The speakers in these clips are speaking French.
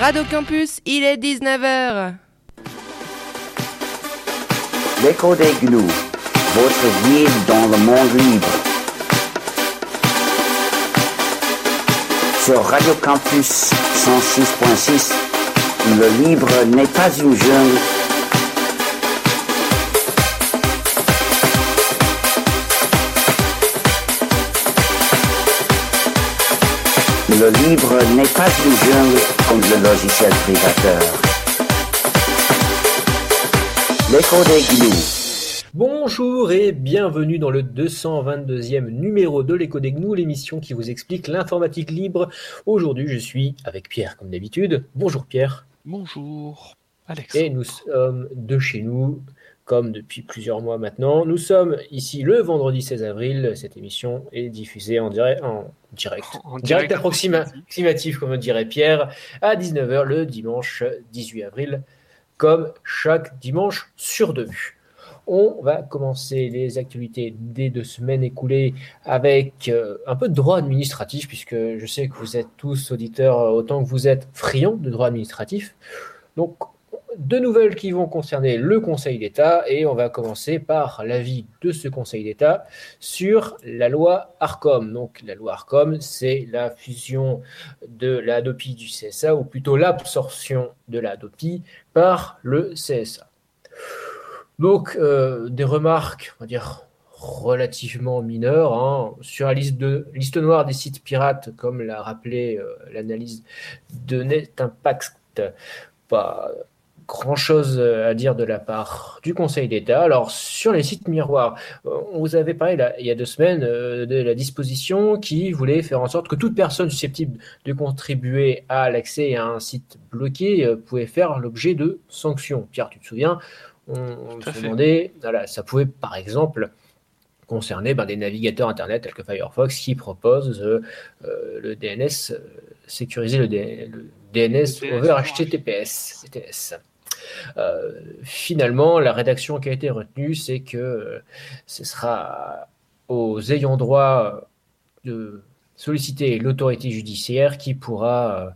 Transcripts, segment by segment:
Radio Campus, il est 19h. L'écho des gnous, votre guide dans le monde libre. Sur Radio Campus 106.6, le libre n'est pas une jungle. Le libre n'est pas une jungle comme le logiciel privateur. L'écho des gnous. Bonjour et bienvenue dans le 222e numéro de l'écho des gnous, l'émission qui vous explique l'informatique libre. Aujourd'hui, je suis avec Pierre comme d'habitude. Bonjour Pierre. Bonjour Alex. Et nous sommes de chez nous, comme depuis plusieurs mois maintenant. Nous sommes ici le vendredi 16 avril. Cette émission est diffusée en direct, en direct, En direct direct approximatif, comme dirait Pierre, à 19h le dimanche 18 avril, comme chaque dimanche sur deux. On va commencer les actualités des deux semaines écoulées avec euh, un peu de droit administratif, puisque je sais que vous êtes tous auditeurs autant que vous êtes friands de droit administratif. Donc, deux nouvelles qui vont concerner le Conseil d'État et on va commencer par l'avis de ce Conseil d'État sur la loi ARCOM. Donc la loi ARCOM, c'est la fusion de la Hadopi du CSA ou plutôt l'absorption de la Hadopi par le CSA. Donc euh, des remarques, on va dire relativement mineures hein, sur la liste, noire des sites pirates, comme l'a rappelé euh, l'analyse de Net Impact. Grand chose à dire de la part du Conseil d'État. Alors, sur les sites miroirs, euh, on vous avait parlé là, il y a deux semaines euh, de la disposition qui voulait faire en sorte que toute personne susceptible de contribuer à l'accès à un site bloqué euh, pouvait faire l'objet de sanctions. Pierre, tu te souviens, on, se fait. demandait, voilà, ça pouvait par exemple concerner ben, des navigateurs Internet tels que Firefox qui proposent euh, euh, le DNS, euh, sécuriser le, D- le DNS Le over. HTTPS. Euh, finalement, la rédaction qui a été retenue, c'est que euh, ce sera aux ayants droit de solliciter l'autorité judiciaire qui pourra,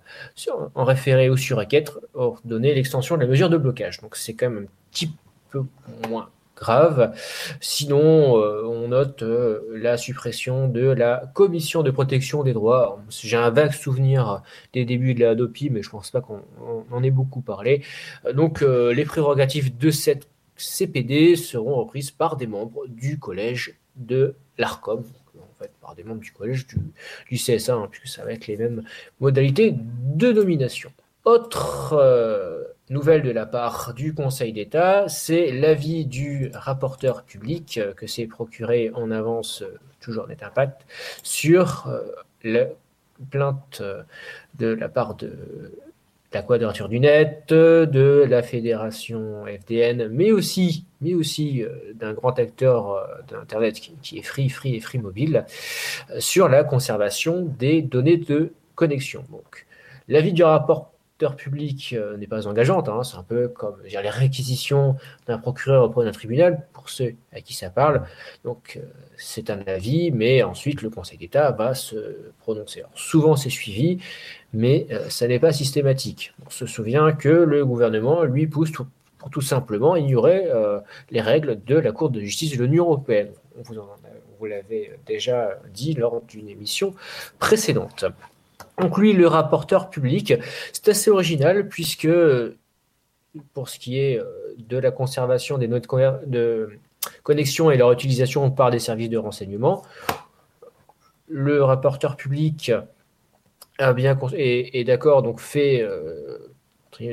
euh, en référé ou sur requête, ordonner l'extension de la mesure de blocage. Donc c'est quand même un petit peu moins grave. Sinon, euh, on note euh, la suppression de la commission de protection des droits. J'ai un vague souvenir des débuts de la Adopi, mais je pense pas qu'on on en ait beaucoup parlé. Euh, Donc, les prérogatives de cette CPD seront reprises par des membres du collège de l'ARCOM, en fait par des membres du collège du, CSA, hein, puisque ça va être les mêmes modalités de nomination. Autre nouvelle de la part du Conseil d'État, c'est l'avis du rapporteur public euh, que s'est procuré en avance, euh, toujours net impact, sur euh, la plainte de la part de la Quadrature du Net, de la Fédération FDN, mais aussi, d'un grand acteur d'Internet qui, qui est Free, Free et Free Mobile, sur la conservation des données de connexion. Donc, l'avis du rapporteur public euh, n'est pas engageante, hein, c'est un peu comme les réquisitions d'un procureur auprès d'un tribunal, pour ceux à qui ça parle. Donc, euh, c'est un avis, mais ensuite le Conseil d'État va se prononcer. Souvent, c'est suivi, mais euh, ça n'est pas systématique. On se souvient que le gouvernement, lui, pousse pour tout simplement ignorer les règles de la Cour de justice de l'Union européenne. Vous, vous l'avez déjà dit lors d'une émission précédente. Conclut le rapporteur public. C'est assez original puisque pour ce qui est euh, de la conservation des notes de connexion et leur utilisation par des services de renseignement, le rapporteur public est, d'accord, donc fait euh,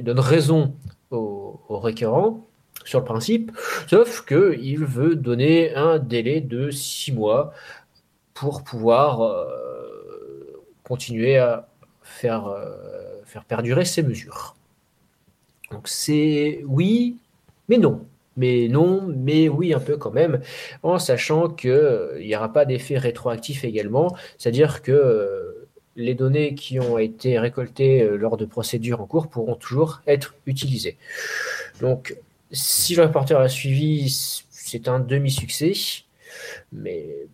donne raison au, au sur le principe, sauf qu'il veut donner un délai de six mois pour pouvoir euh, continuer à faire, euh, faire perdurer ces mesures. Donc c'est oui, mais non. Mais non, mais oui un peu quand même, en sachant qu'il n'y aura pas d'effet rétroactif également, c'est-à-dire que euh, les données qui ont été récoltées euh, lors de procédures en cours pourront toujours être utilisées. Donc, si le rapporteur a suivi, c'est un demi-succès, mais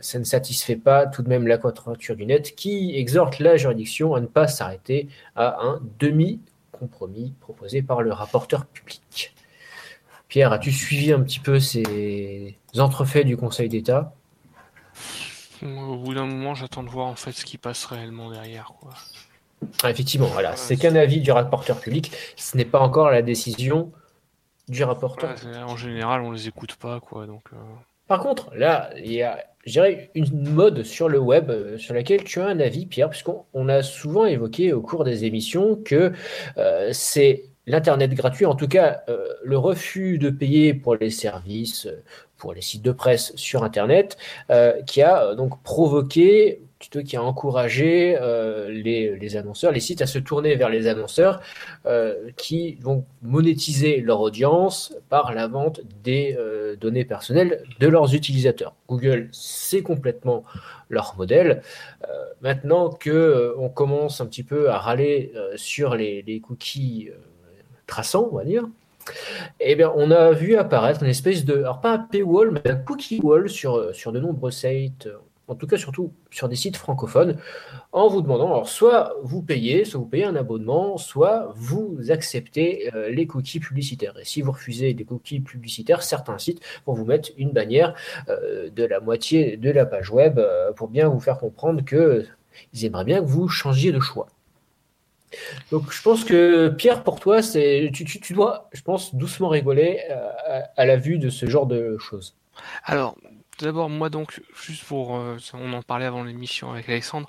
ça ne satisfait pas tout de même la quadrature du net qui exhorte la juridiction à ne pas s'arrêter à un demi-compromis proposé par le rapporteur public. Pierre, as-tu suivi un petit peu ces entrefaits du Conseil d'État? Au bout d'un moment, j'attends de voir en fait ce qui passe réellement derrière. Quoi. Ah, effectivement, voilà, c'est qu'un avis du rapporteur public, ce n'est pas encore la décision du rapporteur. en général, on les écoute pas, quoi. Donc. Euh. Par contre, là, il y a, une mode sur le web euh, sur laquelle tu as un avis, Pierre, puisqu'on a souvent évoqué au cours des émissions que euh, c'est l'Internet gratuit, en tout cas le refus de payer pour les services, pour les sites de presse sur Internet, qui a donc provoqué qui a encouragé euh, les, annonceurs, les sites à se tourner vers les annonceurs euh, qui vont monétiser leur audience par la vente des euh, données personnelles de leurs utilisateurs. Google, c'est complètement leur modèle. maintenant que on commence un petit peu à râler sur les, les cookies traçants, on va dire, eh bien, on a vu apparaître une espèce de, alors pas un paywall, mais un cookie wall sur, sur de nombreux sites en tout cas surtout sur des sites francophones, en vous demandant, alors soit vous payez, soit vous payez un abonnement, soit vous acceptez euh, les cookies publicitaires. Et si vous refusez des cookies publicitaires, certains sites vont vous mettre une bannière euh, de la moitié de la page web euh, pour bien vous faire comprendre qu'ils aimeraient bien que vous changiez de choix. Donc je pense que Pierre, pour toi, c'est tu, dois, je pense, doucement rigoler à, à la vue de ce genre de choses. Alors, d'abord, moi donc, juste pour, euh, on en parlait avant l'émission avec Alexandre,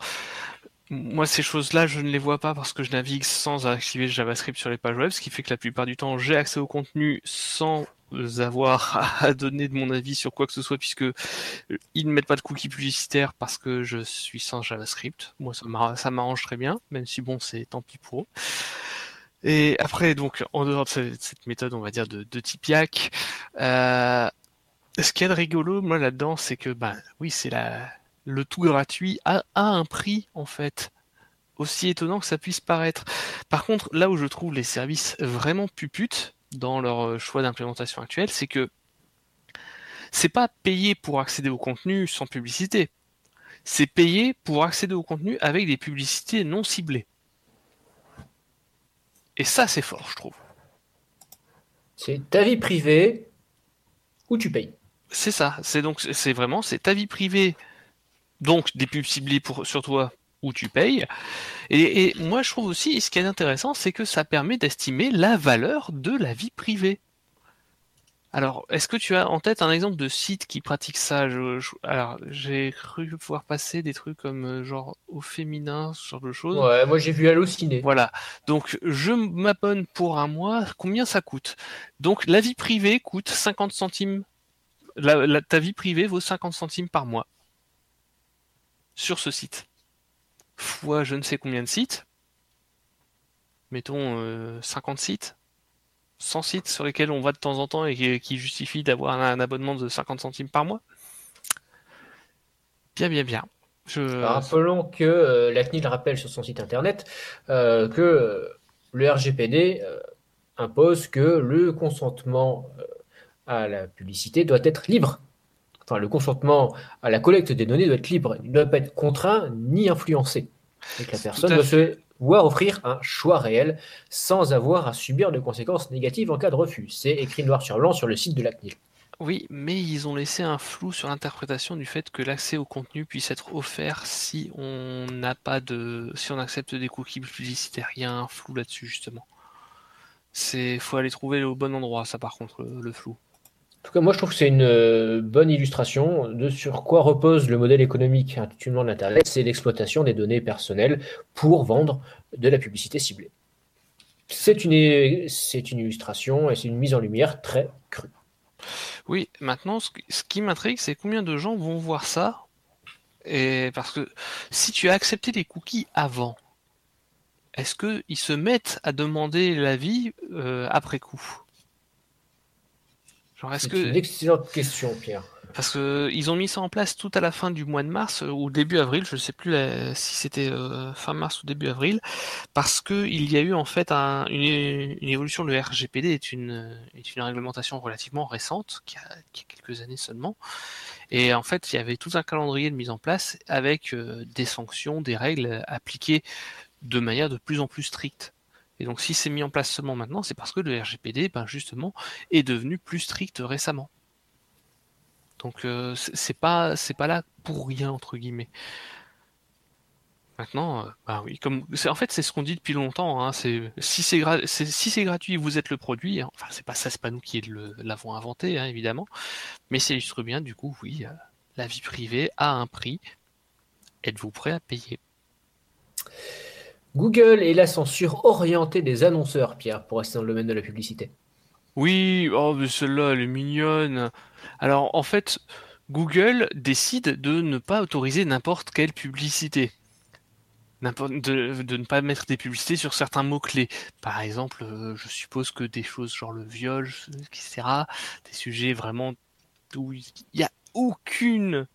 moi ces choses-là, je ne les vois pas parce que je navigue sans activer JavaScript sur les pages web, ce qui fait que la plupart du temps, j'ai accès au contenu sans avoir à donner de mon avis sur quoi que ce soit puisque ils ne mettent pas de cookies publicitaires parce que je suis sans JavaScript. Moi, ça m'arrange très bien, même si bon, c'est tant pis pour eux. Et après, donc, en dehors de cette, méthode, on va dire de, de euh, ce qu'il y a de rigolo, moi, là-dedans, c'est que, ben, oui, c'est la, le tout gratuit a, un prix, en fait. Aussi étonnant que ça puisse paraître. Par contre, là où je trouve les services vraiment puputes dans leur euh, choix d'implémentation actuelle, c'est que c'est pas payer pour accéder au contenu sans publicité. C'est payer pour accéder au contenu avec des publicités non ciblées. Et ça, c'est fort, je trouve. C'est ta vie privée où tu payes. C'est ça. C'est donc c'est vraiment c'est ta vie privée. Donc des pubs ciblées pour sur toi où tu payes. Et, moi je trouve aussi ce qui est intéressant, c'est que ça permet d'estimer la valeur de la vie privée. Alors, est-ce que tu as en tête un exemple de site qui pratique ça? Alors, j'ai cru pouvoir passer des trucs comme euh, genre au féminin, ce genre de choses. Ouais, moi j'ai vu halluciner. Voilà. Donc, je m'abonne pour un mois. Combien ça coûte? Donc, la vie privée coûte 50 centimes ta vie privée vaut 50 centimes par mois sur ce site. Fois je ne sais combien de sites, mettons 50 euh, sites, 100 sites sur lesquels on va de temps en temps et qui, justifient d'avoir un, abonnement de 50 centimes par mois. Bien, bien, bien. Je... Rappelons que euh, la CNIL rappelle sur son site internet euh, que le RGPD impose que le consentement à la publicité doit être libre. Enfin, le consentement à la collecte des données doit être libre. Il ne doit pas être contraint ni influencé. la personne doit se voir offrir un choix réel sans avoir à subir de conséquences négatives en cas de refus. C'est écrit noir sur blanc sur le site de la CNIL. Oui, mais ils ont laissé un flou sur l'interprétation du fait que l'accès au contenu puisse être offert si on n'a pas de, si on accepte des cookies publicitaires. Il y a un flou là-dessus justement. C'est, faut aller trouver au bon endroit, ça par contre, le flou. En tout cas, moi, je trouve que c'est une euh, bonne illustration de sur quoi repose le modèle économique actuellement de l'Internet, c'est l'exploitation des données personnelles pour vendre de la publicité ciblée. C'est une, illustration et c'est une mise en lumière très crue. Oui, maintenant, ce qui m'intrigue, c'est combien de gens vont voir ça. Et parce que si tu as accepté les cookies avant, est-ce qu'ils se mettent à demander l'avis euh, après coup? C'est une excellente question, Pierre. Parce que ils ont mis ça en place tout à la fin du mois de mars euh, ou début avril, je ne sais plus la- si c'était euh, fin mars ou début avril, parce que il y a eu en fait un- une, une évolution. Le RGPD est une, est une réglementation relativement récente, qui a, qui a quelques années seulement. Et en fait, il y avait tout un calendrier de mise en place avec euh, des sanctions, des règles appliquées de manière de plus en plus stricte. Et donc, si c'est mis en place seulement maintenant, c'est parce que le RGPD, ben justement, est devenu plus strict récemment. Donc, euh, c'est pas, c'est pas là pour rien entre guillemets. Maintenant, euh, bah oui, comme en fait c'est ce qu'on dit depuis longtemps. Hein, c'est si c'est si c'est gratuit, vous êtes le produit. hein. Enfin, c'est pas ça, c'est pas nous qui l'avons inventé, hein, évidemment. Mais ça illustre bien, du coup, oui, euh, la vie privée a un prix. Êtes-vous prêt à payer? Google et la censure orientée des annonceurs, Pierre, pour rester dans le domaine de la publicité. Oui, oh, mais celle-là, elle est mignonne. Alors, en fait, Google décide de ne pas autoriser n'importe quelle publicité. De ne pas mettre des publicités sur certains mots-clés. Par exemple, euh, je suppose que des choses genre le viol, etc., des sujets vraiment où il n'y a aucune,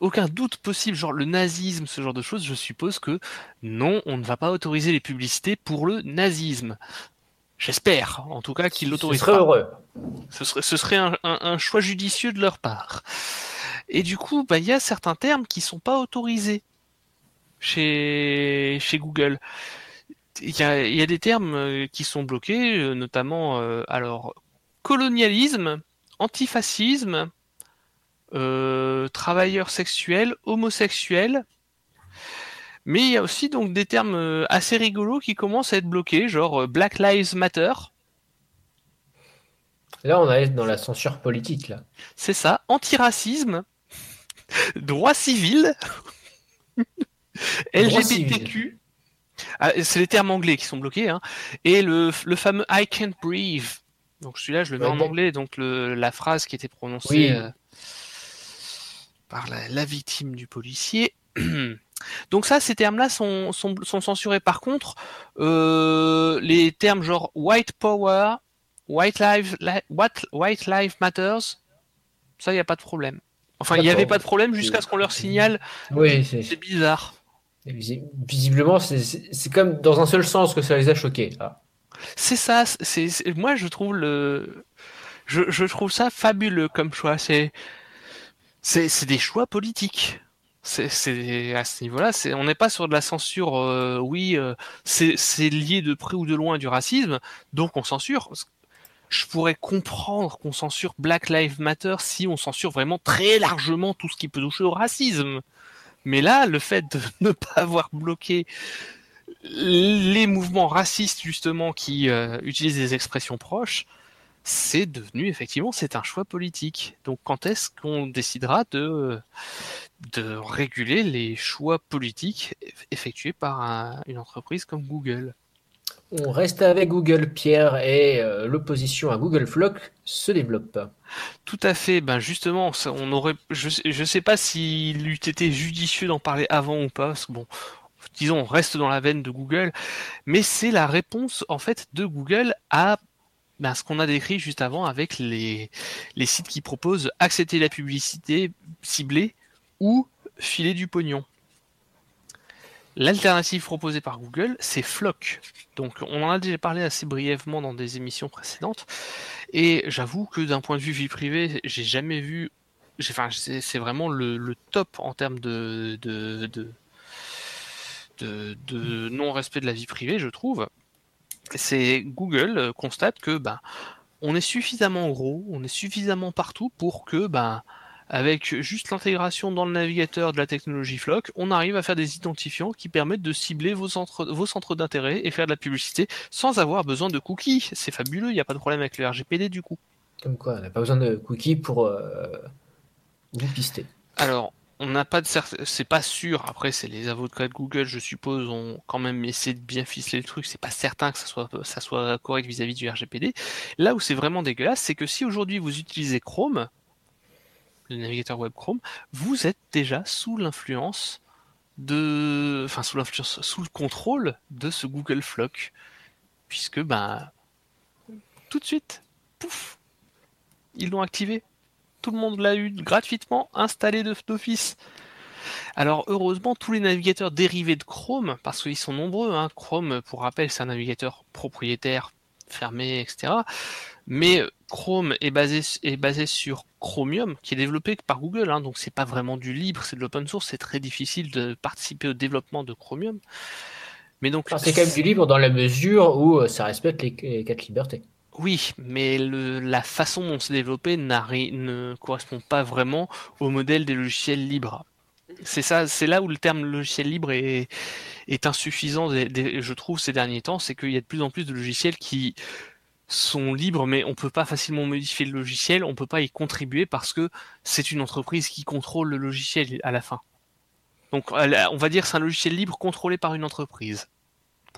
aucun doute possible, genre le nazisme, ce genre de choses, je suppose que non, on ne va pas autoriser les publicités pour le nazisme. J'espère, en tout cas, qu'ils Ce l'autorisent serait pas. heureux. Ce serait, ce serait un, un- un choix judicieux de leur part. Et du coup, bah, il y a certains termes qui sont pas autorisés chez, chez Google. Il y a, il y a des termes euh, qui sont bloqués, euh, notamment euh, alors colonialisme, antifascisme, euh, travailleurs sexuels, homosexuels. Mais il y a aussi donc des termes euh, assez rigolos qui commencent à être bloqués, genre euh, Black Lives Matter. Là, on est dans la censure politique, là. C'est ça, antiracisme, droit civil, LGBTQ. Ah, c'est les termes anglais qui sont bloqués, hein. Et le, le fameux I can't breathe. Donc celui-là, je le mets Ouais, en anglais, donc le, la phrase qui était prononcée Oui. euh, par la, la victime du policier. Donc ça, ces termes-là sont, sont, sont censurés. Par contre, euh, les termes genre white power, white lives, li- what, white lives matters, ça, il n'y a pas de problème. Enfin, il n'y avait pas de problème jusqu'à ce qu'on leur signale. Oui, c'est bizarre. visi- visiblement, c'est- comme dans un seul sens que ça les a choqués. Ah. C'est ça. C'est- moi, je trouve le, je, je trouve ça fabuleux comme choix. C'est c'est des choix politiques. C'est à ce niveau-là. On n'est pas sur de la censure. euh, oui, euh, c'est c'est lié de près ou de loin du racisme, donc on censure. Je pourrais comprendre qu'on censure Black Lives Matter si on censure vraiment très largement tout ce qui peut toucher au racisme. Mais là, le fait de ne pas avoir bloqué les mouvements racistes justement qui euh, utilisent des expressions proches, c'est devenu effectivement c'est un choix politique. Donc quand est-ce qu'on décidera de de réguler les choix politiques effectués par un- une entreprise comme Google? On reste avec Google, Pierre, et euh, l'opposition à Google Flock se développe. Tout à fait. Ben justement, ça, on aurait, je, je sais pas s'il eût été judicieux d'en parler avant ou pas, parce que bon, disons, on reste dans la veine de Google, mais c'est la réponse en fait de Google à ben, ce qu'on a décrit juste avant avec les, les sites qui proposent accepter la publicité ciblée ou filer du pognon. L'alternative proposée par Google, c'est Flock. Donc, on en a déjà parlé assez brièvement dans des émissions précédentes. Et j'avoue que d'un point de vue vie privée, j'ai jamais vu. Enfin, c'est vraiment le, top en termes de, de, de non-respect de la vie privée, je trouve. C'est Google euh, constate que ben, on est suffisamment gros, on est suffisamment partout pour que ben, avec juste l'intégration dans le navigateur de la technologie Flock, on arrive à faire des identifiants qui permettent de cibler vos centres, vos centres d'intérêt et faire de la publicité sans avoir besoin de cookies. C'est fabuleux, il n'y a pas de problème avec le RGPD du coup. Comme quoi, on n'a pas besoin de cookies pour euh, vous pister. Alors, on n'a pas de c'est pas sûr. Après, c'est les avocats de Google, je suppose, ont quand même essayé de bien ficeler le truc. C'est pas certain que ça soit, ça soit correct vis-à-vis du RGPD. Là où c'est vraiment dégueulasse, c'est que si aujourd'hui vous utilisez Chrome, le navigateur web Chrome, vous êtes déjà sous l'influence de, enfin sous l'influence, sous le contrôle de ce Google Flock, puisque ben tout de suite, pouf, ils l'ont activé. Tout le monde l'a eu gratuitement installé d'office. Alors heureusement, tous les navigateurs dérivés de Chrome, parce qu'ils sont nombreux, hein, Chrome, pour rappel, c'est un navigateur propriétaire, fermé, etc. Mais Chrome est basé, est basé sur Chromium, qui est développé par Google, hein, donc c'est pas vraiment du libre, c'est de l'open source, c'est très difficile de participer au développement de Chromium. Mais donc c'est quand même du libre dans la mesure où euh, ça respecte les, quatre libertés. Oui, mais la façon dont c'est développé ne correspond pas vraiment au modèle des logiciels libres. C'est ça, c'est là où le terme logiciel libre est, insuffisant, je trouve, ces derniers temps, c'est qu'il y a de plus en plus de logiciels qui sont libres, mais on peut pas facilement modifier le logiciel, on peut pas y contribuer parce que c'est une entreprise qui contrôle le logiciel à la fin. Donc, on va dire c'est un logiciel libre contrôlé par une entreprise,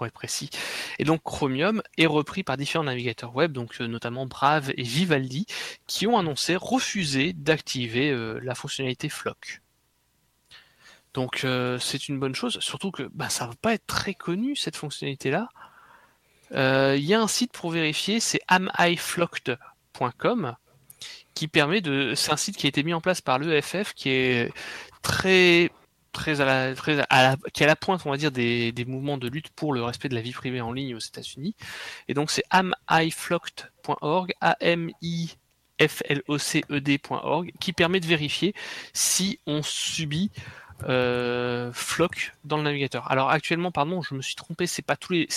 être précis. Et donc, Chromium est repris par différents navigateurs web, donc euh, notamment Brave et Vivaldi, qui ont annoncé refuser d'activer euh, la fonctionnalité Flock. Donc euh, c'est une bonne chose, surtout que bah, ça va pas être très connu cette fonctionnalité-là. Il y a un site pour vérifier, c'est amiflocked.com qui permet de. C'est un site qui a été mis en place par l'EFF qui est très qui est à la pointe, on va dire, des, mouvements de lutte pour le respect de la vie privée en ligne aux États-Unis. Et donc c'est amiflocked.org, a m i f l o c e qui permet de vérifier si on subit euh, Flock dans le navigateur. Alors actuellement, pardon, je me suis trompé, c'est pas tous les,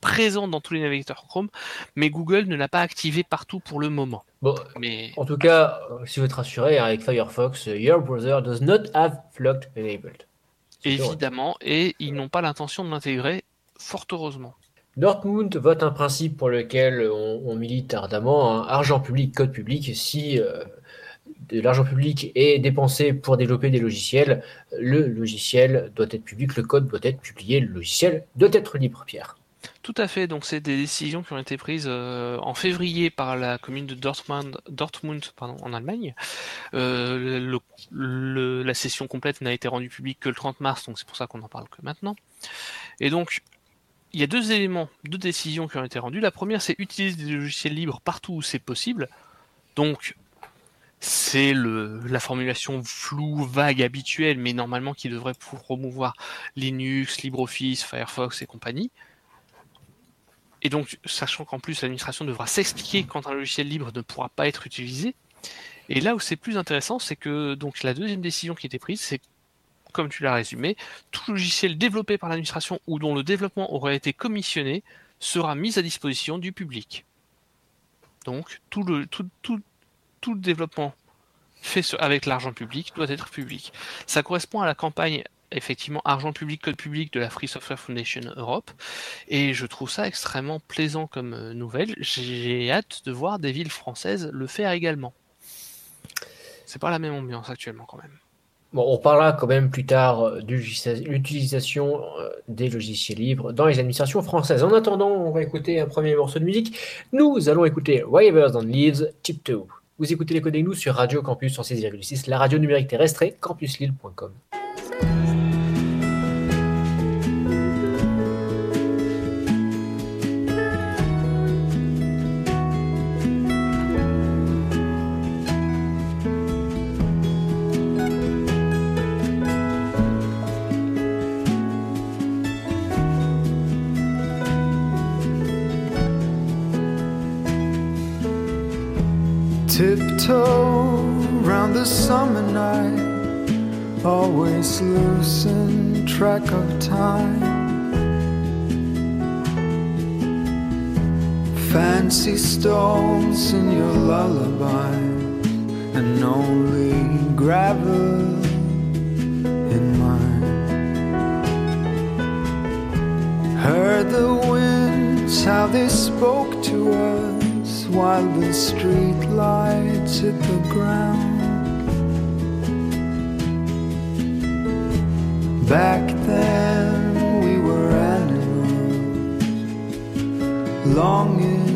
présent dans tous les navigateurs Chrome, mais Google ne l'a pas activé partout pour le moment. Bon, mais en tout cas, si vous êtes rassuré avec Firefox, your browser does not have Flock enabled. Évidemment, et ils n'ont pas l'intention de l'intégrer, fort heureusement. Dortmund vote un principe pour lequel on, milite ardemment, hein, argent public, code public. Si euh, de l'argent public est dépensé pour développer des logiciels, le logiciel doit être public, le code doit être publié, le logiciel doit être libre, Pierre. Tout à fait, donc c'est des décisions qui ont été prises euh, en février par la commune de Dortmund, en Allemagne. Euh, la session complète n'a été rendue publique que le 30 mars, donc c'est pour ça qu'on en parle que maintenant. Et donc, il y a deux éléments, deux décisions qui ont été rendues. La première, c'est utiliser des logiciels libres partout où c'est possible. Donc, c'est la formulation floue, vague, habituelle, mais normalement qui devrait promouvoir Linux, LibreOffice, Firefox et compagnie. Et donc, sachant qu'en plus l'administration devra s'expliquer quand un logiciel libre ne pourra pas être utilisé. Et là où c'est plus intéressant, c'est que donc la deuxième décision qui était prise, c'est comme tu l'as résumé, tout logiciel développé par l'administration ou dont le développement aurait été commissionné sera mis à disposition du public. Donc tout le, tout, tout, tout le développement fait avec l'argent public doit être public. Ça correspond à la campagne effectivement argent public, code public de la Free Software Foundation Europe. Et je trouve ça extrêmement plaisant comme euh, nouvelle. J'ai hâte de voir des villes françaises le faire également. C'est pas la même ambiance actuellement quand même. Bon, on parlera quand même plus tard euh, de l'utilisation euh, des logiciels libres dans les administrations françaises. En attendant, on va écouter un premier morceau de musique. Nous allons écouter Waivers on Leaves, Tip 2. Vous écoutez les codes nous sur Radio Campus 106,6, la radio numérique terrestre et campuslille.com. summer night, always losing track of time. Fancy stones in your lullaby, and only gravel in mine. Heard the winds, how they spoke to us while the street lights hit the ground. Back then we were animals, longing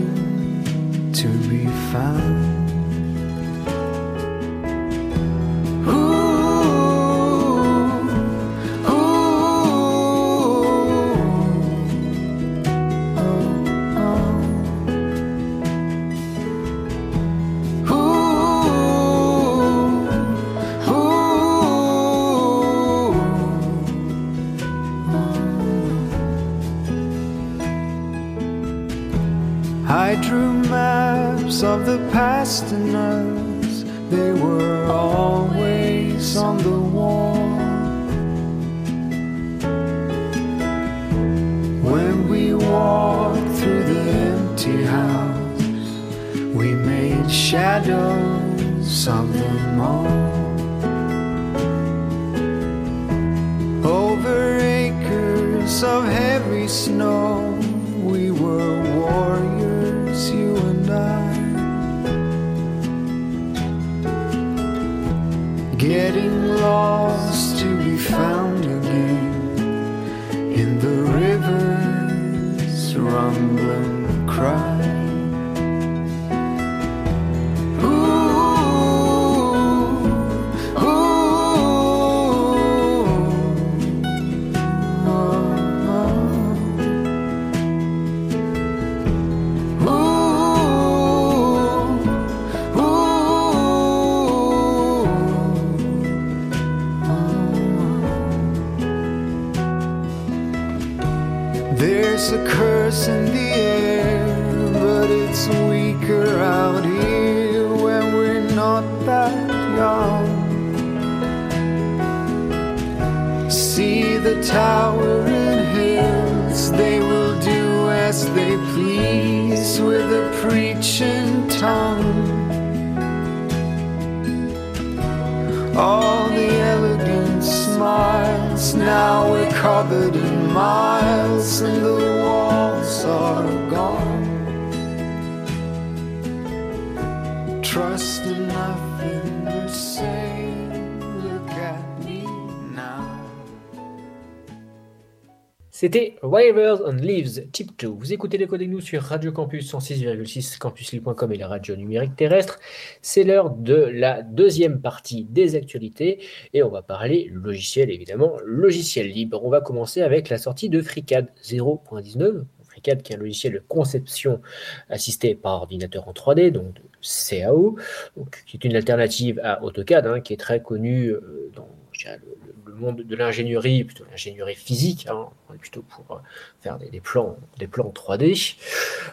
C'était Rivers on Leaves Tip 2. Vous écoutez les codes nous sur Radio Campus 106,6 campusly.com et la radio numérique terrestre. C'est l'heure de la deuxième partie des actualités et on va parler logiciel évidemment, logiciel libre. On va commencer avec la sortie de FreeCAD 0.19. FreeCAD qui est un logiciel de conception assisté par ordinateur en 3D, donc de CAO, donc, qui est une alternative à AutoCAD, hein, qui est très connu euh, dans le, monde de l'ingénierie, plutôt l'ingénierie physique, hein, plutôt pour euh, faire des, plans, des plans 3D.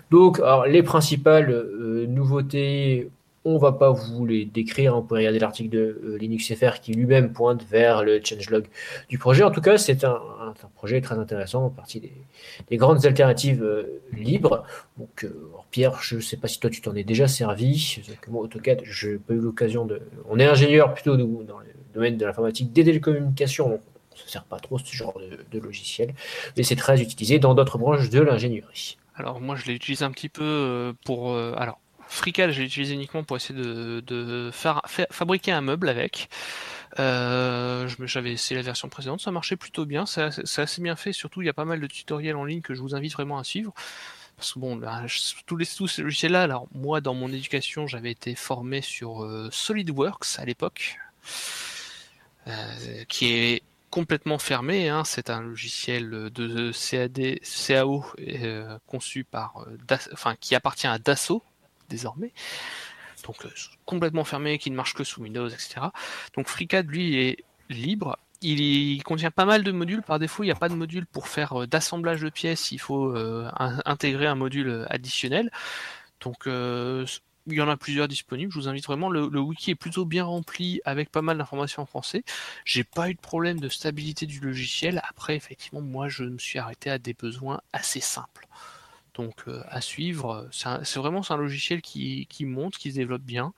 Donc, les principales euh, nouveautés, on va pas vous les décrire, hein, vous pouvez regarder l'article de euh, LinuxFR qui lui-même pointe vers le changelog du projet. En tout cas, c'est un, projet très intéressant, partie des, des grandes alternatives euh, libres. Donc, euh, Pierre, je ne sais pas si toi tu t'en es déjà servi. Moi, AutoCAD, je n'ai pas eu l'occasion de. On est ingénieur plutôt dans le domaine de l'informatique, des télécommunications. On ne se sert pas trop ce genre de, logiciel, mais c'est très utilisé dans d'autres branches de l'ingénierie. Alors moi je l'ai utilisé un petit peu pour... alors, FreeCAD, j'ai utilisé uniquement pour essayer de, fabriquer un meuble avec. Euh, je J'avais essayé la version précédente, ça marchait plutôt bien, c'est assez, bien fait, surtout il y a pas mal de tutoriels en ligne que je vous invite vraiment à suivre. Parce que bon, je- tous, ces logiciels-là, alors moi dans mon éducation j'avais été formé sur euh, SolidWorks à l'époque, euh, qui est complètement fermé. Hein. C'est un logiciel de CAD, CAO euh, conçu par, enfin, qui appartient à Dassault désormais. Donc euh, complètement fermé, qui ne marche que sous Windows, etc. Donc FreeCAD lui est libre. Il, contient pas mal de modules. Par défaut, il n'y a pas de module pour faire euh, d'assemblage de pièces. Il faut euh, in- intégrer un module additionnel. Donc il y en a plusieurs disponibles. Je vous invite vraiment. Le, le wiki est plutôt bien rempli avec pas mal d'informations en français. J'ai pas eu de problème de stabilité du logiciel. Après, effectivement, moi, je me suis arrêté à des besoins assez simples. Donc, euh, à suivre. C'est vraiment un logiciel qui, monte, qui se développe bien.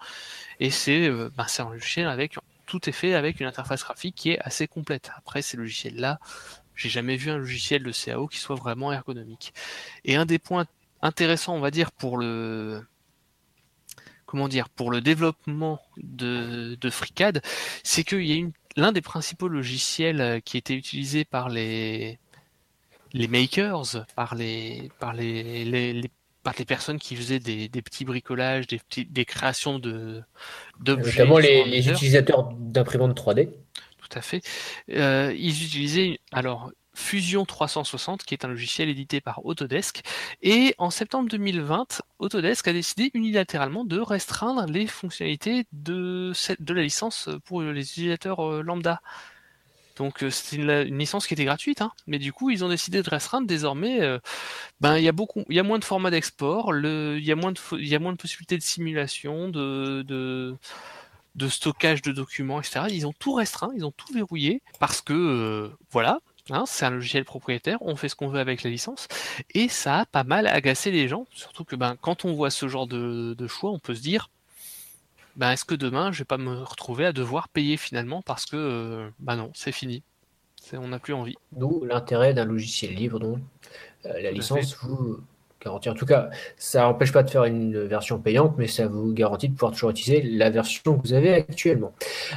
Et c'est euh, bah, c'est un logiciel avec. Tout est fait avec une interface graphique qui est assez complète. Après, ces logiciels-là, j'ai jamais vu un logiciel de CAO qui soit vraiment ergonomique. Et un des points intéressants, on va dire, pour le comment dire, pour le développement de, de FreeCAD, c'est qu'il y a l'un des principaux logiciels euh, qui était utilisé par les, les makers, par les, par les, les, les- par les personnes qui faisaient des, des petits bricolages, des, petits, des créations de, d'objets. Notamment les, utilisateurs d'imprimantes 3D. Tout à fait. Euh, ils utilisaient alors Fusion 360, qui est un logiciel édité par Autodesk. Et en septembre 2020, Autodesk a décidé unilatéralement de restreindre les fonctionnalités de, cette- de la licence pour les utilisateurs euh, lambda. Donc euh, c'était une, licence qui était gratuite, hein. mais du coup ils ont décidé de restreindre désormais. euh, ben il y a beaucoup, il y a moins de formats d'export, il y a moins de, possibilités de simulation, de, stockage de documents, etc. Ils ont tout restreint, ils ont tout verrouillé parce que euh, voilà. hein, c'est un logiciel propriétaire, on fait ce qu'on veut avec la licence, et ça a pas mal agacé les gens. Surtout que ben, quand on voit ce genre de choix, on peut se dire ben, est-ce que demain je vais pas me retrouver à devoir payer finalement parce que ben non, c'est fini. C'est- On n'a plus envie. D'où l'intérêt d'un logiciel libre dont euh, la licence vous garantit. En tout cas, ça n'empêche pas de faire une version payante, mais ça vous garantit de pouvoir toujours utiliser la version que vous avez actuellement.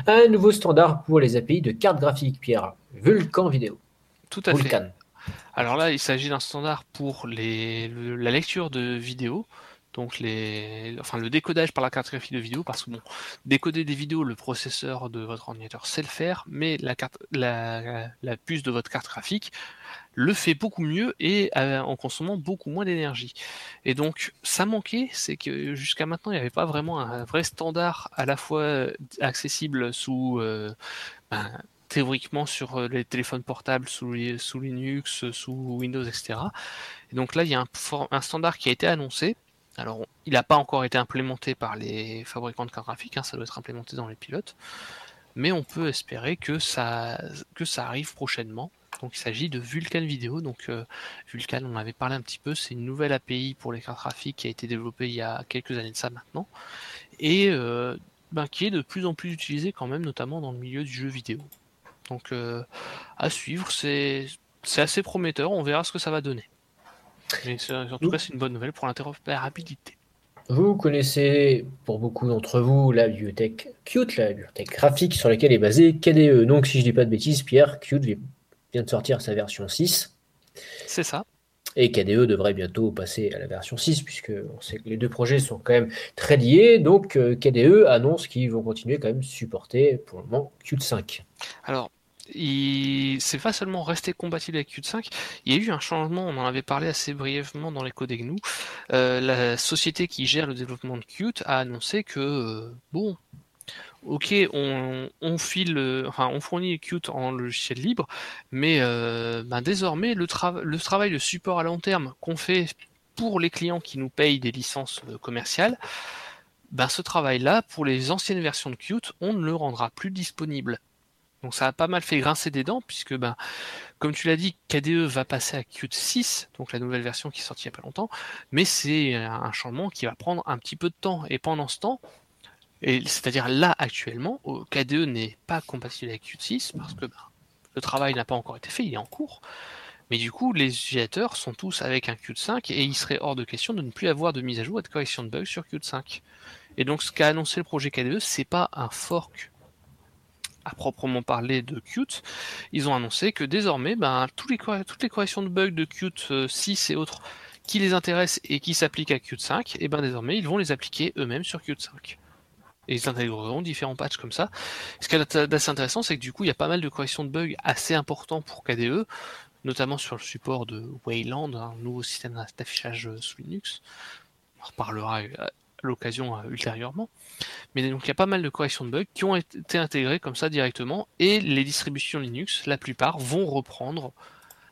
Un nouveau standard pour les API de cartes graphiques, Pierre. Vulkan Vidéo. Tout à fait. Vulkan. Alors là, il s'agit d'un standard pour les, le- la lecture de vidéos, donc les, enfin le décodage par la carte graphique de vidéo, parce que bon, décoder des vidéos, le processeur de votre ordinateur sait le faire, mais la carte, la, puce de votre carte graphique le fait beaucoup mieux et euh, en consommant beaucoup moins d'énergie. Et donc, ça manquait, c'est que jusqu'à maintenant, il n'y avait pas vraiment un vrai standard à la fois accessible sous euh, ben, théoriquement sur euh, les téléphones portables sous, sous Linux, sous Windows, etc. Et donc là, il y a un, un standard qui a été annoncé. Alors, il n'a pas encore été implémenté par les fabricants de cartes graphiques, hein, ça doit être implémenté dans les pilotes, mais on peut espérer que ça, que ça arrive prochainement. Donc il s'agit de Vulkan Video. Donc euh, Vulkan, on avait parlé un petit peu, c'est une nouvelle API pour les cartes graphiques qui a été développée il y a quelques années de ça maintenant, et euh, ben, qui est de plus en plus utilisée quand même, notamment dans le milieu du jeu vidéo. Donc euh, à suivre, c'est assez prometteur, on verra ce que ça va donner. Mais en tout cas, c'est une bonne nouvelle pour l'interopérabilité. Vous connaissez, pour beaucoup d'entre vous, la bibliothèque Qt, la bibliothèque graphique sur laquelle est basée KDE. Donc, si je dis pas de bêtises, Pierre, Qt vient de sortir sa version 6. C'est ça. Et KDE devrait bientôt passer à la version 6, puisque on sait que les deux projets sont quand même très liés. Donc, euh, KDE annonce qu'ils vont continuer quand même supporter pour le moment Qt 5. Alors, c'est pas seulement resté compatible avec Qt 5, il y a eu un changement, on en avait parlé assez brièvement dans les codecs GNU. Euh, la société qui gère le développement de Qt a annoncé que, euh, bon, ok, on, file, euh, enfin, on fournit Qt en logiciel libre, mais ben, désormais, le, le travail de support à long terme qu'on fait pour les clients qui nous payent des licences commerciales, ben, ce travail-là, pour les anciennes versions de Qt, on ne le rendra plus disponible. Donc ça a pas mal fait grincer des dents, puisque ben, comme tu l'as dit, KDE va passer à Qt 6, donc la nouvelle version qui est sortie il n'y a pas longtemps, mais c'est un changement qui va prendre un petit peu de temps. Et pendant ce temps, c'est-à-dire là actuellement, euh, KDE n'est pas compatible avec Qt 6 parce que ben, le travail n'a pas encore été fait, il est en cours. Mais du coup, les utilisateurs sont tous avec un Qt 5 et il serait hors de question de ne plus avoir de mise à jour et de correction de bugs sur Qt 5. Et donc ce qu'a annoncé le projet KDE, c'est pas un fork à proprement parler de Qt, ils ont annoncé que désormais, ben, tous les, toutes les corrections de bugs de Qt euh, 6 et autres qui les intéressent et qui s'appliquent à Qt 5, et ben désormais ils vont les appliquer eux-mêmes sur Qt 5. Et ils intégreront différents patchs comme ça. Ce qui est assez intéressant, c'est que du coup, il y a pas mal de corrections de bugs assez importants pour KDE, notamment sur le support de Wayland, un nouveau système d'affichage euh, sous Linux. On reparlera euh, l'occasion euh, ultérieurement. Mais donc il y a pas mal de corrections de bugs qui ont été intégrées comme ça directement, et les distributions Linux, la plupart, vont reprendre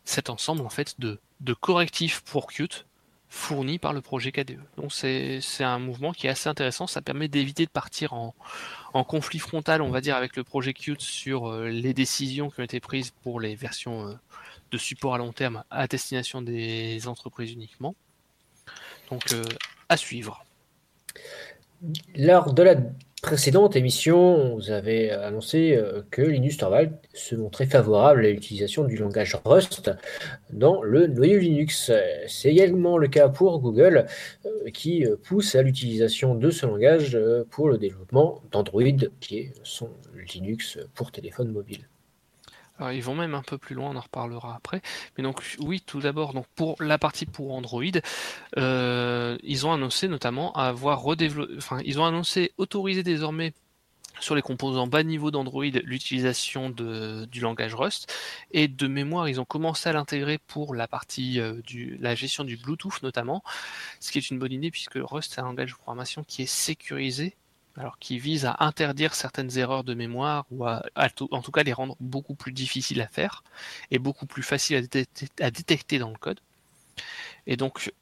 cet ensemble en fait de, correctifs pour Qt fournis par le projet KDE. Donc c'est un mouvement qui est assez intéressant, ça permet d'éviter de partir en, conflit frontal, on va dire, avec le projet Qt sur euh, les décisions qui ont été prises pour les versions euh, de support à long terme à destination des entreprises uniquement. Donc à suivre. Lors de la précédente émission, vous avez annoncé euh, que Linus Torvald se montrait favorable à l'utilisation du langage Rust dans le noyau Linux. C'est également le cas pour Google euh, qui euh, pousse à l'utilisation de ce langage pour le développement d'Android, qui est son Linux pour téléphone mobile. Alors, ils vont même un peu plus loin, on en reparlera après. Mais donc, oui, tout d'abord, pour la partie pour Android, euh, ils ont annoncé notamment avoir redéveloppé, enfin, ils ont annoncé autoriser désormais sur les composants bas niveau d'Android l'utilisation du langage Rust et de mémoire ils ont commencé à l'intégrer pour la partie euh, la gestion du Bluetooth notamment ce qui est une bonne idée puisque Rust est un langage de programmation qui est sécurisé alors qui vise à interdire certaines erreurs de mémoire ou à, en tout cas les rendre beaucoup plus difficiles à faire et beaucoup plus faciles à détecter, dans le code. Et donc,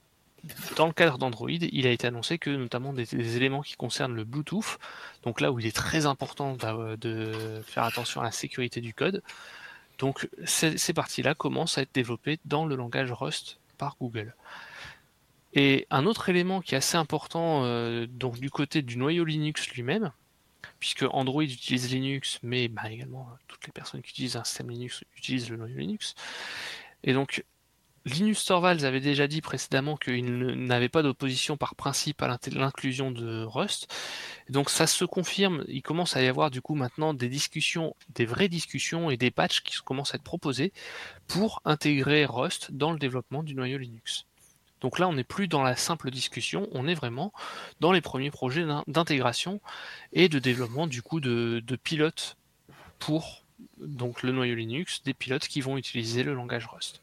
dans le cadre d'Android, il a été annoncé que notamment des, éléments qui concernent le Bluetooth, donc là où il est très important de faire attention à la sécurité du code, donc ces parties-là commencent à être développées dans le langage Rust par Google. Et un autre élément qui est assez important euh, donc du côté du noyau Linux lui-même, puisque Android utilise Linux, mais bah, également euh, toutes les personnes qui utilisent un système Linux utilisent le noyau Linux. Et donc Linus Torvalds avait déjà dit précédemment qu'il n'avait pas d'opposition par principe à l'inclusion de Rust. Donc ça se confirme, il commence à y avoir du coup maintenant des discussions, des vraies discussions et des patchs qui commencent à être proposés pour intégrer Rust dans le développement du noyau Linux. Donc là, on n'est plus dans la simple discussion, on est vraiment dans les premiers projets d'in- d'intégration et de développement du coup de, pilotes pour donc le noyau Linux, des pilotes qui vont utiliser le langage Rust.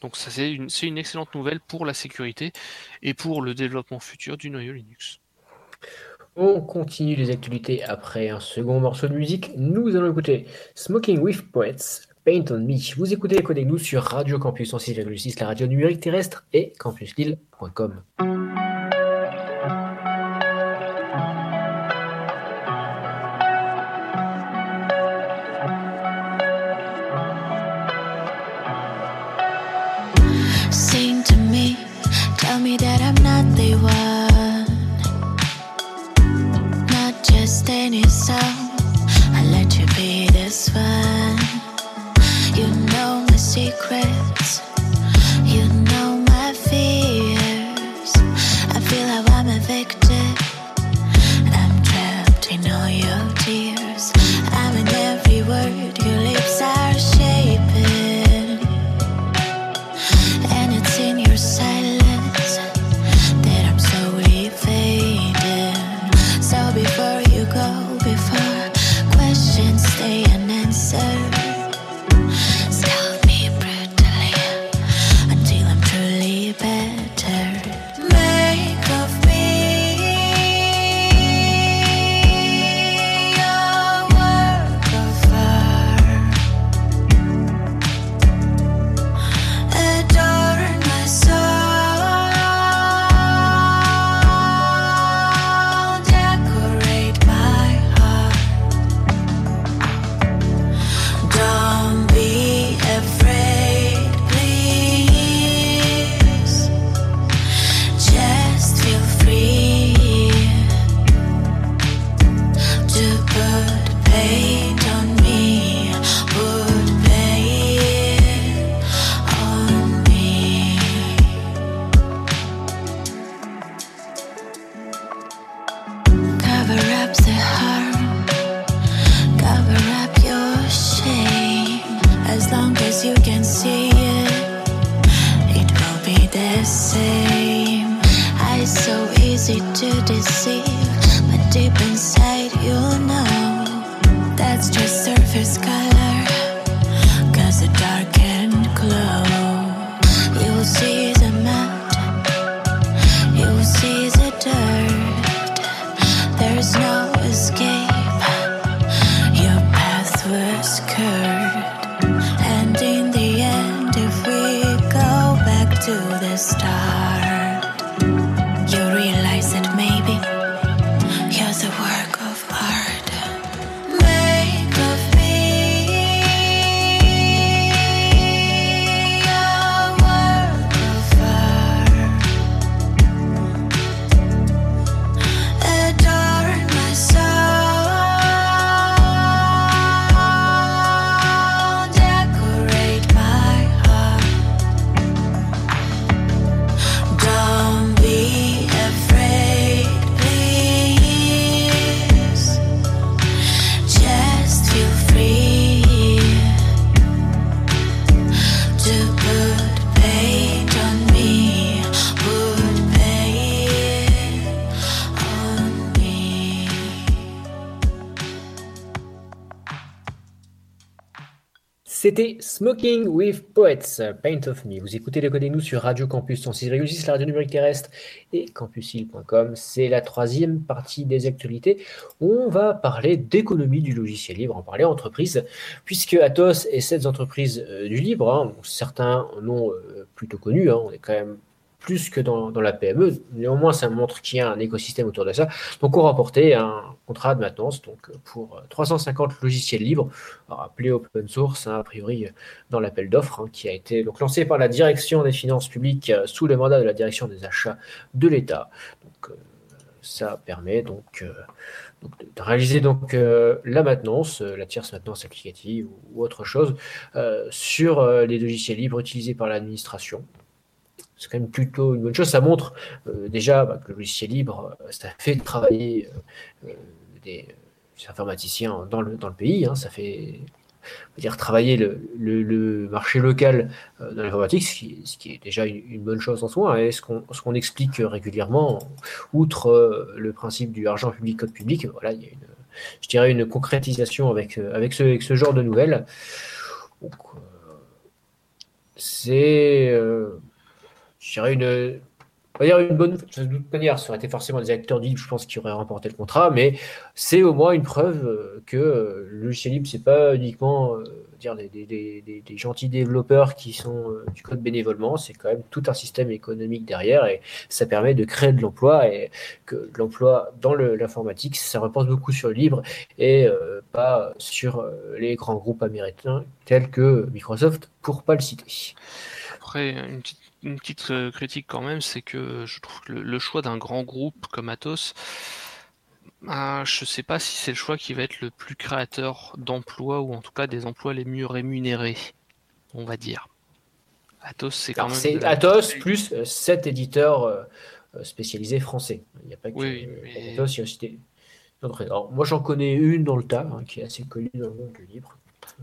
Donc ça c'est une, une excellente nouvelle pour la sécurité et pour le développement futur du noyau Linux. On continue les actualités après un second morceau de musique. Nous allons écouter Smoking with Poets, Paint on Me. Vous écoutez les avec nous sur Radio Campus 106,6, la radio numérique terrestre et campuslille.com. Sing to me, tell me that I'm not the one. Not just any song, I let you be this one. stay and Smoking with Poets, Paint of Me. Vous écoutez les Codez nous sur Radio Campus 106,6, la radio numérique terrestre et campusile.com. C'est la troisième partie des actualités. On va parler d'économie du logiciel libre, en parler entreprise, puisque Atos est cette entreprise euh, du libre. hein. Certains l'ont euh, plutôt connu. hein. On est quand même plus que dans, la PME. Néanmoins, ça montre qu'il y a un écosystème autour de ça. Donc, on remporté un contrat de maintenance donc, pour euh, 350 logiciels libres, alors appelé open source, hein, a priori euh, dans l'appel d'offres, hein, qui a été lancé par la direction des finances publiques euh, sous le mandat de la direction des achats de l'État. Donc, euh, ça permet donc, euh, de réaliser euh, la maintenance, euh, la tierce maintenance applicative ou, autre chose euh, sur euh, les logiciels libres utilisés par l'administration. C'est quand même plutôt une bonne chose. Ça montre euh, déjà bah, que le logiciel libre, euh, ça fait travailler euh, des, informaticiens dans le, dans le pays. hein. ça fait dire, travailler le, le- marché local dans l'informatique, ce qui, est déjà une, bonne chose en soi. hein. Et ce qu'on qu'on explique régulièrement, outre le principe du argent public, code public, voilà, il y a une, je dirais une concrétisation avec, avec, ce, avec ce genre de nouvelles. C'est, je dirais, une, on va dire une bonne. De toute manière, ça aurait été forcément des acteurs du libre, je pense, qui auraient remporté le contrat, mais c'est au moins une preuve euh, que euh, le logiciel libre, c'est pas uniquement euh, dire des, des- gentils développeurs qui sont du code bénévolement, c'est quand même tout un système économique derrière et ça permet de créer de l'emploi et que l'emploi dans l'informatique, ça repose beaucoup sur le libre et pas sur les grands groupes américains tels que Microsoft, pour pas le citer. Après, une petite, une petite euh, critique quand même, c'est que je trouve que le, le choix d'un grand groupe comme Atos, ah, je sais pas si c'est le choix qui va être le plus créateur d'emplois ou en tout cas des emplois les mieux rémunérés, on va dire. Atos, c'est quand Alors, même. C'est de la- Atos plus euh, sept éditeurs euh, spécialisés français. Il n'y a pas que Oui, mais- Atos, il y a aussi des-. Alors, moi, j'en connais une dans le tas, hein, qui est assez connue dans le monde du libre.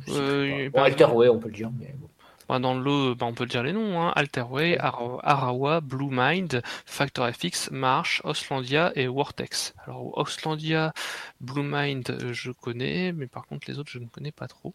Sais Euh, Alterway, on peut le dire. Mais bon. Bah, dans le lot, bah, on peut dire les noms, hein. Alterway, Ara- Arawa, Bluemind, FactorFX, Marsh, Oslandia et Vortex. Alors Oslandia, Bluemind, euh, je connais, mais par contre les autres je ne connais pas trop.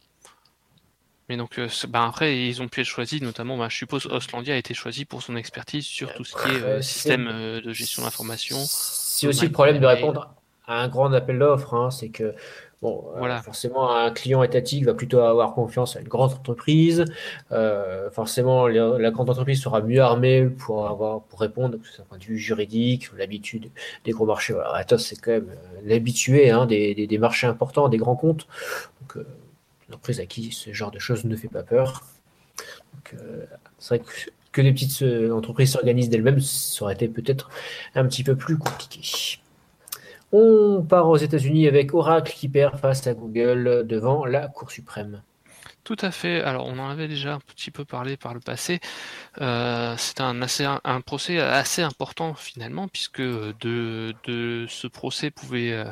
Mais donc euh, bah, après ils ont pu être choisis, notamment bah, je suppose Oslandia a été choisi pour son expertise sur tout ce qui est euh, système euh, de gestion d'information. C'est aussi le problème de répondre à un grand appel d'offres. hein, c'est que bon, euh, forcément, un client étatique va plutôt avoir confiance à une grande entreprise. Euh, forcément, la, la grande entreprise sera mieux armée pour avoir pour répondre, d'un point de vue juridique, l'habitude des gros marchés. Voilà, Atos, c'est quand même euh, l'habitué hein, des, des- des marchés importants, des grands comptes. Donc, euh, une entreprise à qui ce genre de choses ne fait pas peur. C'est vrai que, que les petites entreprises s'organisent d'elles-mêmes, ça aurait été peut-être un petit peu plus compliqué. On part aux États-Unis avec Oracle qui perd face à Google devant la Cour suprême. Tout à fait. Alors, on en avait déjà un petit peu parlé par le passé. Euh, c'est un, procès assez important finalement, puisque de, ce procès pouvait, euh,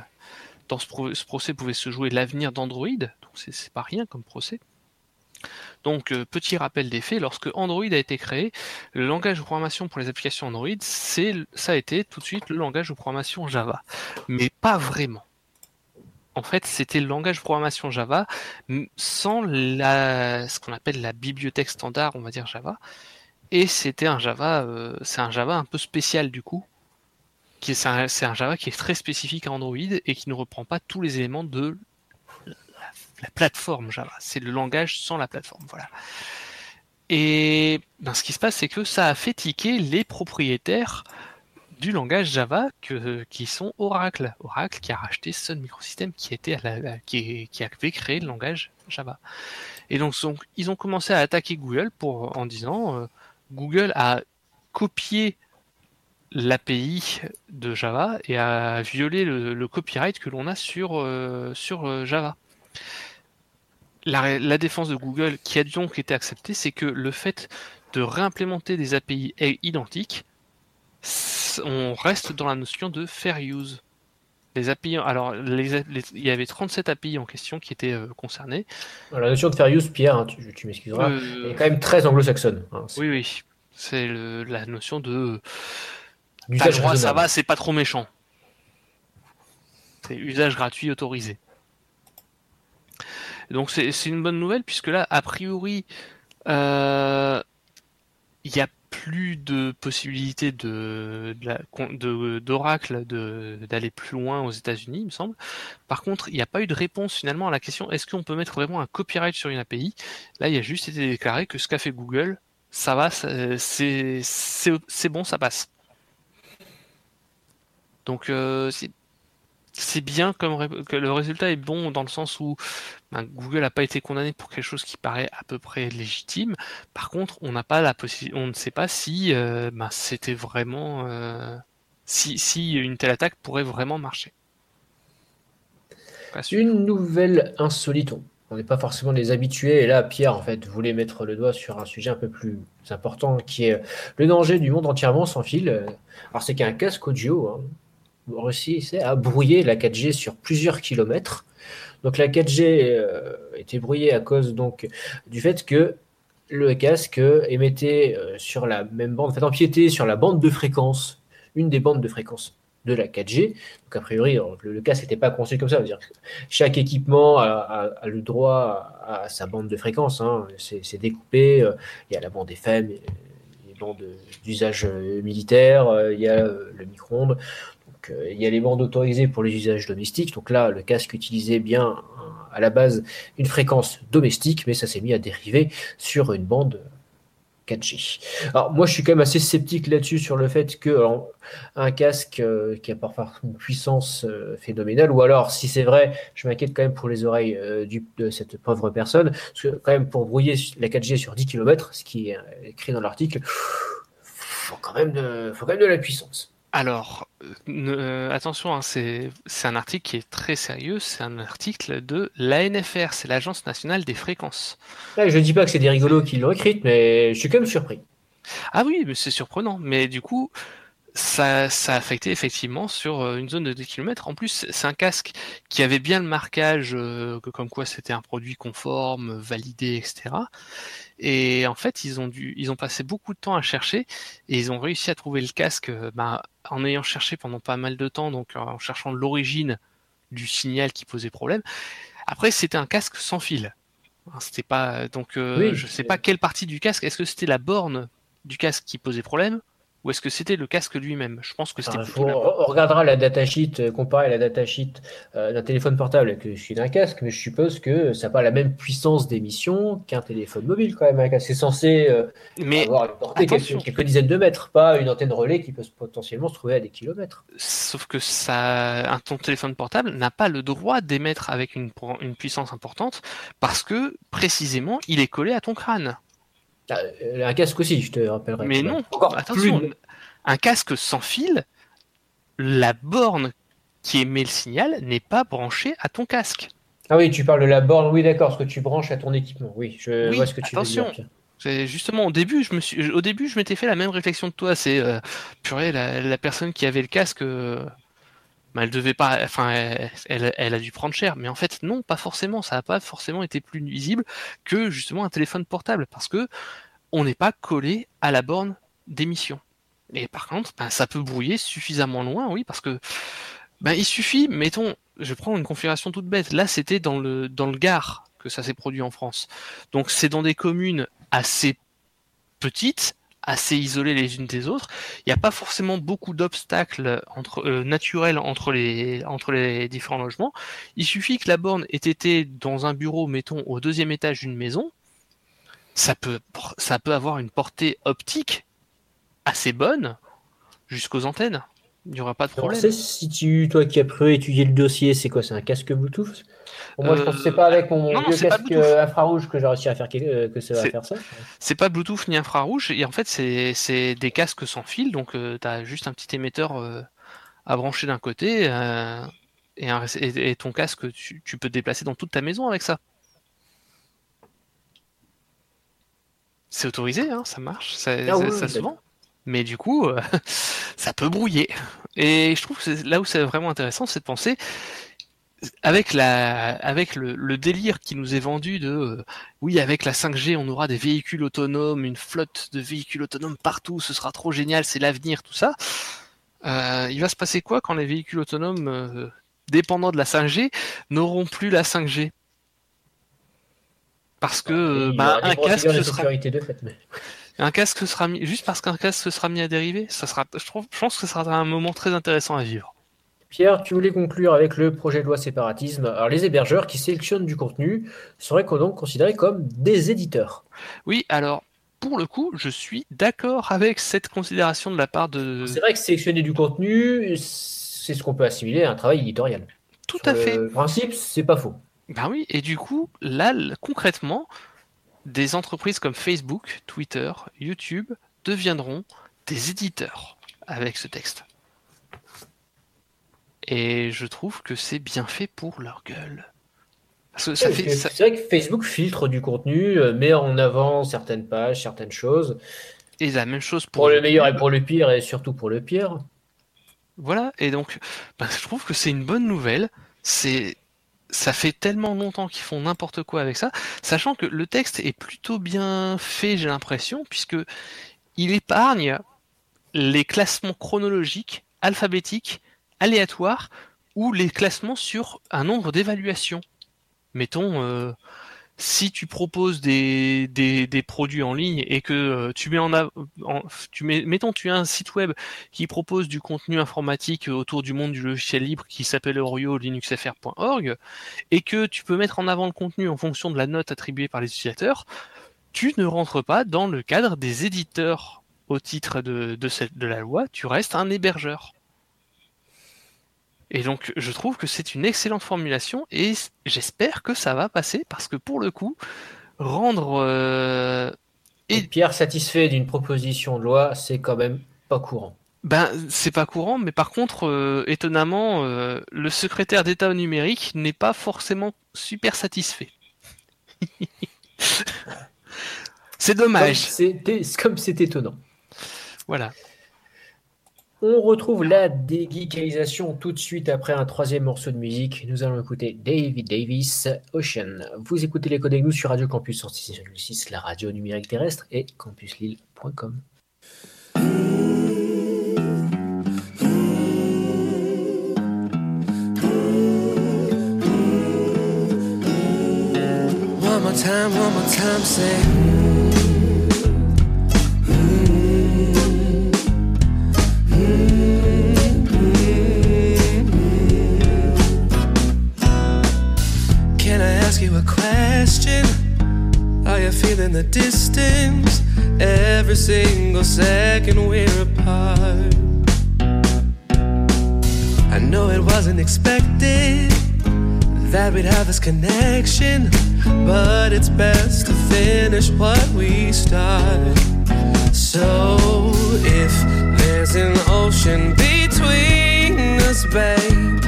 dans ce, pro- ce procès pouvait se jouer l'avenir d'Android. Donc, c'est pas rien comme procès. Donc, euh, petit rappel des faits, lorsque Android a été créé, le langage de programmation pour les applications Android, ça a été tout de suite le langage de programmation Java. Mais pas vraiment. En fait, c'était le langage de programmation Java sans la, ce qu'on appelle la bibliothèque standard, on va dire Java. Et c'était un Java, euh, c'est un Java un peu spécial du coup. C'est un, un Java qui est très spécifique à Android et qui ne reprend pas tous les éléments de la plateforme Java. C'est le langage sans la plateforme, voilà. Et ben, ce qui se passe, c'est que ça a fait tiquer les propriétaires du langage Java qui sont Oracle. Oracle qui a racheté Sun Microsystems qui était qui, avait créé le langage Java. Et donc, ils ont commencé à attaquer Google pour en disant euh, Google a copié l'API de Java et a violé le, copyright que l'on a sur, euh, euh, Java. La, la défense de Google, qui a donc été acceptée, c'est que le fait de réimplémenter des API identiques, on reste dans la notion de fair use. Les API, alors les- les- il y avait 37 API en question qui étaient euh, concernées. Alors, la notion de fair use, Pierre, hein, tu, tu m'excuseras, Euh, est quand même très anglo-saxonne. hein, oui, oui, c'est la notion de T'as droit, ça va, c'est pas trop méchant. C'est usage gratuit autorisé. Donc c'est une bonne nouvelle puisque là, a priori, euh, il n'y a plus de possibilité d'Oracle de, d'aller plus loin aux États-Unis, il me semble. Par contre, il n'y a pas eu de réponse finalement à la question est-ce qu'on peut mettre vraiment un copyright sur une API Là, il a juste été déclaré que ce qu'a fait Google, ça va, c'est bon, ça passe. Donc euh, c'est c'est bien comme que le résultat est bon dans le sens où ben, Google n'a pas été condamné pour quelque chose qui paraît à peu près légitime. Par contre, on n'a pas la on ne sait pas si euh, ben, c'était vraiment euh, si, une telle attaque pourrait vraiment marcher. Une nouvelle insolite. On n'est pas forcément des habitués. Et là, Pierre, en fait, voulait mettre le doigt sur un sujet un peu plus important qui est le danger du monde entièrement sans fil. Alors, c'est qu'un casque audio hein, réussissait à brouiller la 4G sur plusieurs kilomètres. Donc, la 4G euh, était brouillée à cause donc, du fait que le casque émettait euh, sur la même bande, en fait, empiétait sur la bande de fréquence, une des bandes de fréquence de la 4G. Donc, a priori, le, le casque n'était pas conçu comme ça. Que chaque équipement a, le droit à, sa bande de fréquence. hein. C'est découpé. euh, Il y a la bande FM, les bandes d'usage euh, militaire, euh, il y a euh, le micro-ondes. Euh, il y a les bandes autorisées pour les usages domestiques. Donc là, le casque utilisait bien euh, à la base une fréquence domestique, mais ça s'est mis à dériver sur une bande 4G. Alors moi, je suis quand même assez sceptique là-dessus sur le fait que alors, un casque euh, qui a parfois une puissance phénoménale, ou alors si c'est vrai, je m'inquiète quand même pour les oreilles de cette pauvre personne, parce que quand même pour brouiller la 4G sur 10 km, ce qui est écrit dans l'article, de, faut quand même de la puissance. Alors, euh, ne- euh, attention, hein, c'est un article qui est très sérieux. C'est un article de l'ANFR, c'est l'Agence nationale des fréquences. Là, je dis pas que c'est des rigolos qui l'ont écrite, mais je suis quand même surpris. Ah oui, mais c'est surprenant. Mais du coup, ça, ça a affecté effectivement sur euh, une zone de 10 km. En plus, c'est un casque qui avait bien le marquage, euh, que comme quoi c'était un produit conforme, validé, etc. Et en fait, ils ont dû, ils ont passé beaucoup de temps à chercher et ils ont réussi à trouver le casque euh, bah, en ayant cherché pendant pas mal de temps, donc en cherchant l'origine du signal qui posait problème. Après, c'était un casque sans fil. Hein, C'était pas donc euh, Oui, je sais pas quelle partie du casque. Est-ce que c'était la borne du casque qui posait problème ou est-ce que c'était le casque lui-même? Je pense que c'était Enfin, borne. on regardera la datasheet, euh, comparer la datasheet euh, d'un téléphone portable que celui d'un casque, mais je suppose que ça n'a pas la même puissance d'émission qu'un téléphone mobile quand même. un casque. C'est censé euh, Mais avoir une portée quelques, quelques dizaines de mètres, pas une antenne relais qui peut potentiellement se trouver à des kilomètres. sauf que ça, un ton téléphone portable n'a pas le droit d'émettre avec une puissance importante parce que précisément il est collé à ton crâne. Euh, un casque aussi, je te rappellerai. Mais non, Encore attention, plus- un casque sans fil, la borne qui émet le signal n'est pas branchée à ton casque. Ah oui, tu parles de la borne, oui d'accord, ce que tu branches à ton équipement. Oui, je Oui, vois ce que tu attention. veux dire. C'est justement au début, je me suis, au début, je m'étais fait la même réflexion que toi. C'est euh, purée, la, la personne qui avait le casque, euh, bah, elle devait pas, enfin, elle, a dû prendre cher. Mais en fait, non, pas forcément. Ça n'a pas forcément été plus nuisible que justement un téléphone portable, parce que on n'est pas collé à la borne d'émission. Et par contre, ben, ça peut brouiller suffisamment loin, oui, parce que ben, il suffit, mettons, je prends une configuration toute bête. Là, c'était dans le dans le Gard que ça s'est produit en France. Donc c'est dans des communes assez petites, assez isolées les unes des autres. Il n'y a pas forcément beaucoup d'obstacles entre euh, naturels entre les entre les différents logements. Il suffit que la borne ait été dans un bureau, mettons, au deuxième étage d'une maison. Ça peut ça peut avoir une portée optique assez bonne jusqu'aux antennes. Il n'y aura pas de Alors, problème. c'est si tu, toi qui as pu étudier le dossier, c'est quoi? C'est un casque Bluetooth? Bon, Moi, je Euh, pense que c'est pas avec mon non, vieux casque Bluetooth. euh, infrarouge que j'ai réussi à faire euh, que ça va faire ça. C'est pas Bluetooth ni infrarouge, et en fait c'est des casques sans fil, donc tu as juste un petit émetteur euh, à brancher d'un côté, euh, et, un- et- et ton casque tu, tu peux te déplacer dans toute ta maison avec ça. C'est autorisé, hein, ça marche, ça, Ah ça- oui, ça oui, se vend. Mais du coup, euh, ça peut brouiller. Et je trouve que là où c'est vraiment intéressant, c'est de penser avec la, avec le, le délire qui nous est vendu de, euh, oui, avec la 5G, on aura des véhicules autonomes, une flotte de véhicules autonomes partout, ce sera trop génial, c'est l'avenir, tout ça. Euh, il va se passer quoi quand les véhicules autonomes, euh, dépendants de la 5G, n'auront plus la 5G Parce que euh, bah, un casque ce sera de fait, mais- un casque sera mis juste parce qu'un casque sera mis à dériver, ça sera je trouve je pense que ce sera un moment très intéressant à vivre. Pierre, tu voulais conclure avec le projet de loi séparatisme. Alors, les hébergeurs qui sélectionnent du contenu seraient donc considérés comme des éditeurs. Oui, alors pour le coup, je suis d'accord avec cette considération de la part de C'est vrai que sélectionner du contenu, c'est ce qu'on peut assimiler à un travail éditorial. tout Sur à fait. Le principe, c'est pas faux. Ben oui, et du coup, là, concrètement, des entreprises comme Facebook, Twitter, YouTube deviendront des éditeurs avec ce texte. Et je trouve que c'est bien fait pour leur gueule. Ça C'est vrai que Facebook filtre du contenu, euh, met en avant certaines pages, certaines choses, Et la même chose pour, pour le meilleur et pour le pire, et surtout pour le pire. Voilà, et donc, bah, je trouve que c'est une bonne nouvelle. C'est, ça fait tellement longtemps qu'ils font n'importe quoi avec ça, sachant que le texte est plutôt bien fait, j'ai l'impression, puisque il épargne les classements chronologiques, alphabétiques, aléatoires, ou les classements sur un nombre d'évaluations. Mettons, euh, si tu proposes des, des, produits en ligne et que euh, tu mets en, av- en tu mets, mettons, tu as un site web qui propose du contenu informatique autour du monde du logiciel libre qui s'appelle Oreo linuxfr.org et que tu peux mettre en avant le contenu en fonction de la note attribuée par les utilisateurs, tu ne rentres pas dans le cadre des éditeurs au titre de la loi, tu restes un hébergeur. Et donc je trouve que c'est une excellente formulation et j'espère que ça va passer parce que pour le coup, rendre... euh, Et Pierre satisfait d'une proposition de loi, c'est quand même pas courant. Ben, c'est pas courant, mais par contre, euh, étonnamment, euh, le secrétaire d'État au numérique n'est pas forcément super satisfait. c'est dommage. c'est comme c'est étonnant. Voilà. On retrouve la dégeekalisation tout de suite après un troisième morceau de musique. Nous allons écouter David Davis, Ocean. Vous écoutez les codes nous sur Radio Campus 106.6, la radio numérique terrestre et campuslille.com. feeling the distance? Every single second we're apart. I know it wasn't expected that we'd have this connection, but it's best to finish what we start. So if there's an ocean between us, babe,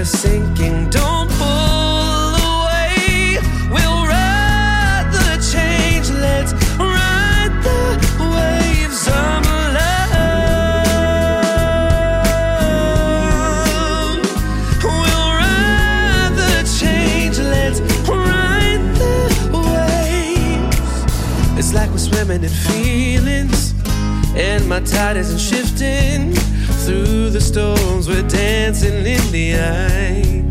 we're sinking, don't pull away. We'll ride the change. Let's ride the waves of love. We'll ride the change. Let's ride the waves. It's like we're swimming in feelings, and my tide isn't shifting. Through the storms, we're dancing in the eye.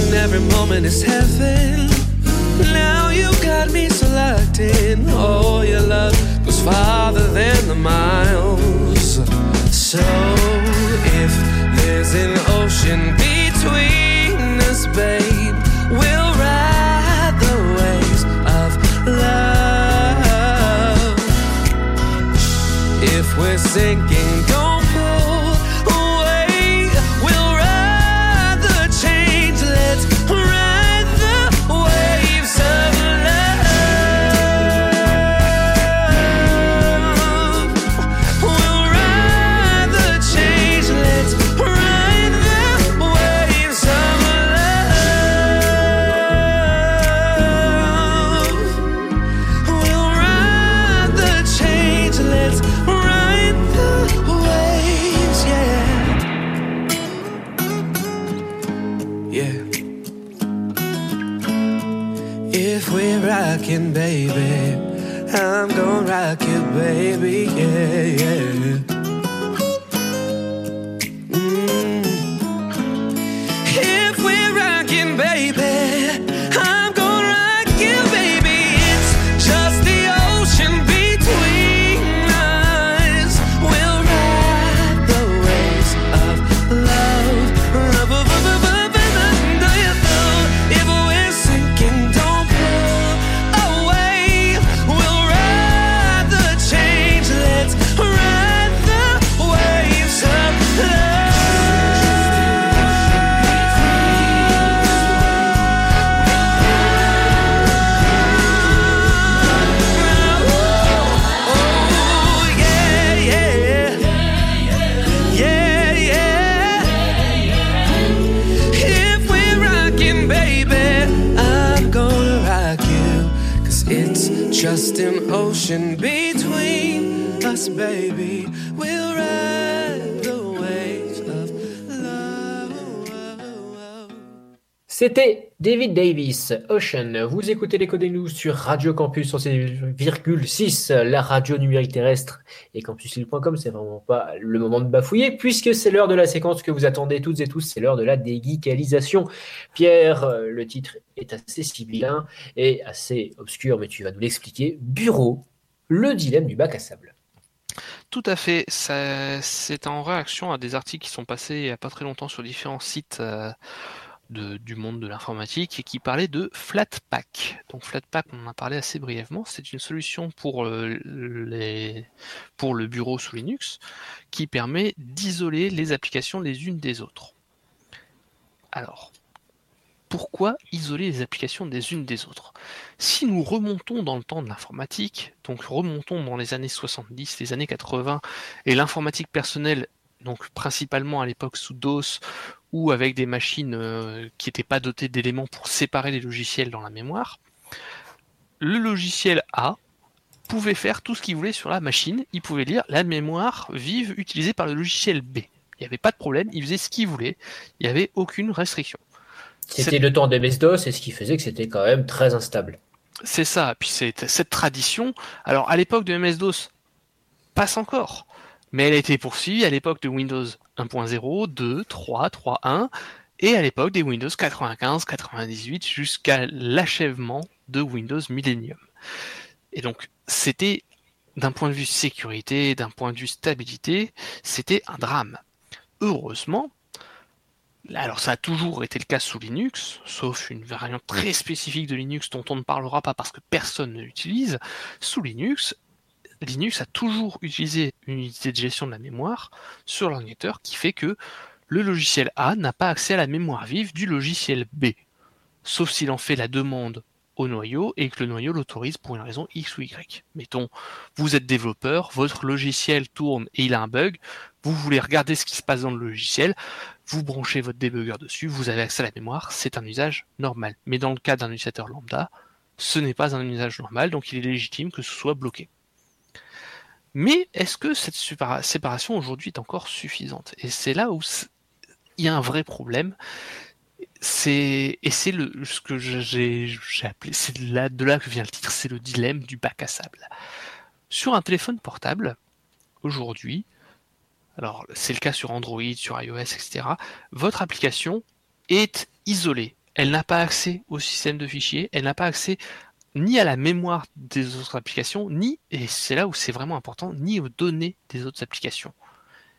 And every moment is heaven. Now you got me so. Oh, your love goes farther than the miles. So if there's an ocean between us, babe, we'll ride we're sinking, C'était David Davis, Ocean. Vous écoutez les Codes News sur Radio Campus 106,6, la radio numérique terrestre. Et campusil.com, c'est vraiment pas le moment de bafouiller, puisque c'est l'heure de la séquence que vous attendez toutes et tous, c'est l'heure de la déguicalisation. Pierre, euh, le titre est assez sibyllin et assez obscur, mais tu vas nous l'expliquer. Bureau, le dilemme du bac à sable. Tout à fait. C'est en réaction à des articles qui sont passés il n'y a pas très longtemps sur différents sites euh, du monde de l'informatique et qui parlaient de Flatpak. Donc Flatpak, on en a parlé assez brièvement. C'est une solution pour, euh, les, pour le bureau sous Linux qui permet d'isoler les applications les unes des autres. Alors, pourquoi isoler les applications des unes des autres? Si nous remontons dans le temps de l'informatique, donc remontons dans les années 70, les années 80, et l'informatique personnelle, donc principalement à l'époque sous DOS ou avec des machines euh, qui n'étaient pas dotées d'éléments pour séparer les logiciels dans la mémoire, le logiciel A pouvait faire tout ce qu'il voulait sur la machine, il pouvait lire la mémoire vive utilisée par le logiciel B. Il n'y avait pas de problème, il faisait ce qu'il voulait, il n'y avait aucune restriction. C'était le temps des MS-DOS et ce qui faisait que c'était quand même très instable. C'est ça, puis c'est cette tradition. Alors à l'époque de MS-DOS, passe encore, mais elle a été poursuivie à l'époque de Windows 1.0, 2, 3, 3.1 et à l'époque des Windows 95, 98 jusqu'à l'achèvement de Windows Millennium. Et donc c'était d'un point de vue sécurité, d'un point de vue stabilité, c'était un drame. Heureusement, alors ça a toujours été le cas sous Linux, sauf une variante très spécifique de Linux dont on ne parlera pas parce que personne ne l'utilise. Sous Linux, Linux a toujours utilisé une unité de gestion de la mémoire sur l'ordinateur qui fait que le logiciel A n'a pas accès à la mémoire vive du logiciel B, sauf s'il en fait la demande au noyau et que le noyau l'autorise pour une raison X ou Y. Mettons, vous êtes développeur, votre logiciel tourne et il a un bug, vous voulez regarder ce qui se passe dans le logiciel, vous branchez votre débugger dessus, vous avez accès à la mémoire, c'est un usage normal. Mais dans le cas d'un utilisateur lambda, ce n'est pas un usage normal, donc il est légitime que ce soit bloqué. Mais est-ce que cette séparation aujourd'hui est encore suffisante? Et c'est là où il y a un vrai problème. C'est et c'est ce que j'ai appelé c'est là de là que vient le titre, c'est le dilemme du bac à sable. Sur un téléphone portable, aujourd'hui, alors c'est le cas sur Android, sur iOS, etc. Votre application est isolée. Elle n'a pas accès au système de fichiers, elle n'a pas accès ni à la mémoire des autres applications, ni, et c'est là où c'est vraiment important, ni aux données des autres applications.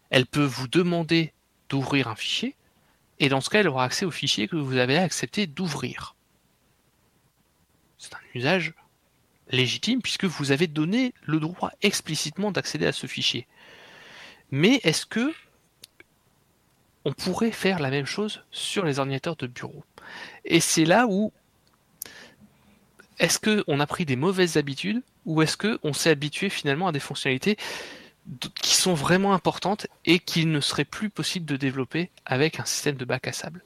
Elle peut vous demander d'ouvrir un fichier, et dans ce cas, elle aura accès au fichier que vous avez accepté d'ouvrir. C'est un usage légitime puisque vous avez donné le droit explicitement d'accéder à ce fichier. Mais est-ce que on pourrait faire la même chose sur les ordinateurs de bureau? Et c'est là où est-ce qu'on a pris des mauvaises habitudes ou est-ce qu'on s'est habitué finalement à des fonctionnalités qui sont vraiment importantes et qu'il ne serait plus possible de développer avec un système de bac à sable?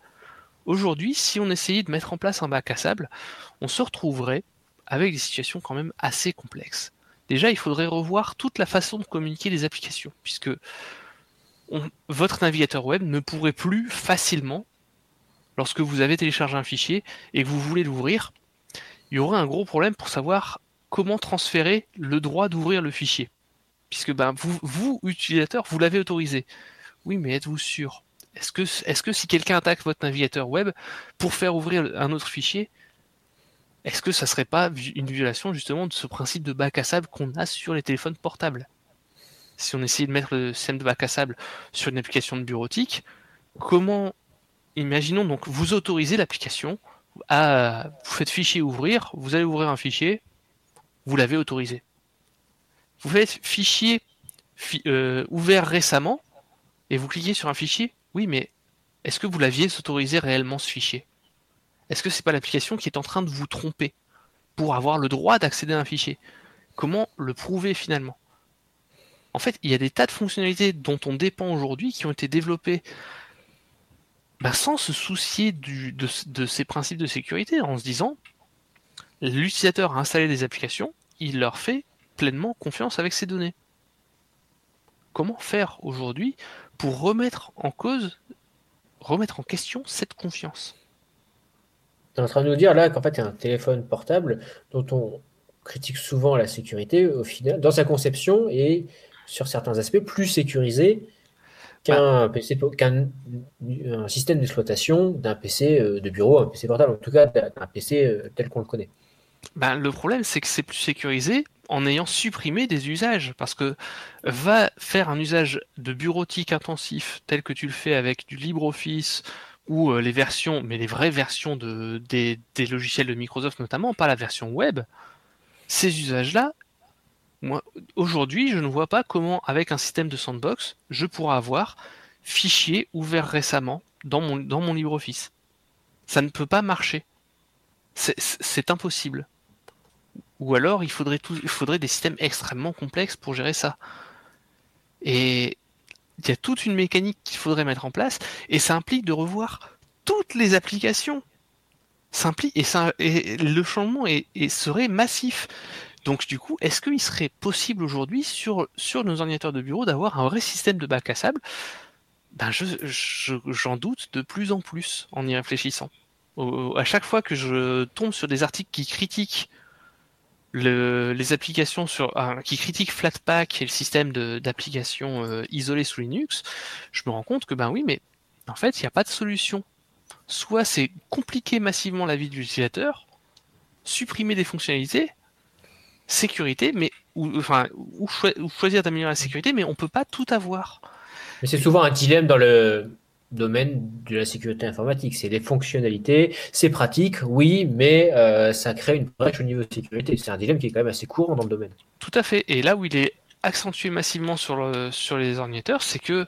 Aujourd'hui, si on essayait de mettre en place un bac à sable, on se retrouverait avec des situations quand même assez complexes. Déjà, il faudrait revoir toute la façon de communiquer les applications, puisque votre navigateur web ne pourrait plus facilement, lorsque vous avez téléchargé un fichier et que vous voulez l'ouvrir, il y aurait un gros problème pour savoir comment transférer le droit d'ouvrir le fichier. Puisque ben, vous, vous, utilisateur, vous l'avez autorisé. Oui, mais êtes-vous sûr? Est-ce que, si quelqu'un attaque votre navigateur web pour faire ouvrir un autre fichier, est-ce que ça serait pas une violation justement de ce principe de bac à sable qu'on a sur les téléphones portables? Si on essayait de mettre le système de bac à sable sur une application de bureautique, comment Imaginons donc vous autorisez l'application vous faites fichier ouvrir, vous allez ouvrir un fichier, vous l'avez autorisé. Vous faites fichier fi- euh, ouvert récemment et vous cliquez sur un fichier. Oui, mais est-ce que vous l'aviez autorisé réellement ce fichier? Est-ce que c'est pas l'application qui est en train de vous tromper pour avoir le droit d'accéder à un fichier? Comment le prouver finalement? En fait, il y a des tas de fonctionnalités dont on dépend aujourd'hui qui ont été développées bah, sans se soucier de, ces principes de sécurité, en se disant l'utilisateur a installé des applications, il leur fait pleinement confiance avec ces données. Comment faire aujourd'hui pour remettre en cause, remettre en question cette confiance? Tu es en train de nous dire là qu'en fait, il y a un téléphone portable dont on critique souvent la sécurité, au final, dans sa conception et sur certains aspects plus sécurisé qu'un PC, qu'un un système d'exploitation d'un PC euh, de bureau, un PC portable, en tout cas d'un PC euh, tel qu'on le connaît. Ben, le problème, c'est que c'est plus sécurisé en ayant supprimé des usages. Parce que va faire un usage de bureautique intensif tel que tu le fais avec du LibreOffice ou euh, les versions, mais les vraies versions de, des, des logiciels de Microsoft notamment, pas la version web, ces usages-là, moi, aujourd'hui, je ne vois pas comment, avec un système de sandbox, je pourrais avoir fichier ouvert récemment dans mon, dans mon LibreOffice. Ça ne peut pas marcher. C'est- impossible. Ou alors, il faudrait, tout, il faudrait des systèmes extrêmement complexes pour gérer ça. Et il y a toute une mécanique qu'il faudrait mettre en place, et ça implique de revoir toutes les applications. Ça implique, et, ça, et le changement serait massif. Donc du coup, est-ce qu'il serait possible aujourd'hui sur, nos ordinateurs de bureau d'avoir un vrai système de bac à sable? Ben je, je- j'en doute de plus en plus en y réfléchissant. À chaque fois que je tombe sur des articles qui critiquent le- les applications sur, ah, qui critiquent Flatpak et le système d'applications euh, isolées sous Linux, je me rends compte que ben oui, mais en fait, il n'y a pas de solution. Soit c'est compliquer massivement la vie de l'utilisateur, supprimer des fonctionnalités, sécurité, mais ou, enfin, ou, choi- ou choisir d'améliorer la sécurité, mais on peut pas tout avoir. Mais c'est souvent un dilemme dans le domaine de la sécurité informatique. C'est les fonctionnalités, c'est pratique, oui, mais euh, ça crée une brèche au niveau de sécurité. C'est un dilemme qui est quand même assez courant dans le domaine. Tout à fait. Et là où il est accentué massivement sur, le, sur les ordinateurs, c'est que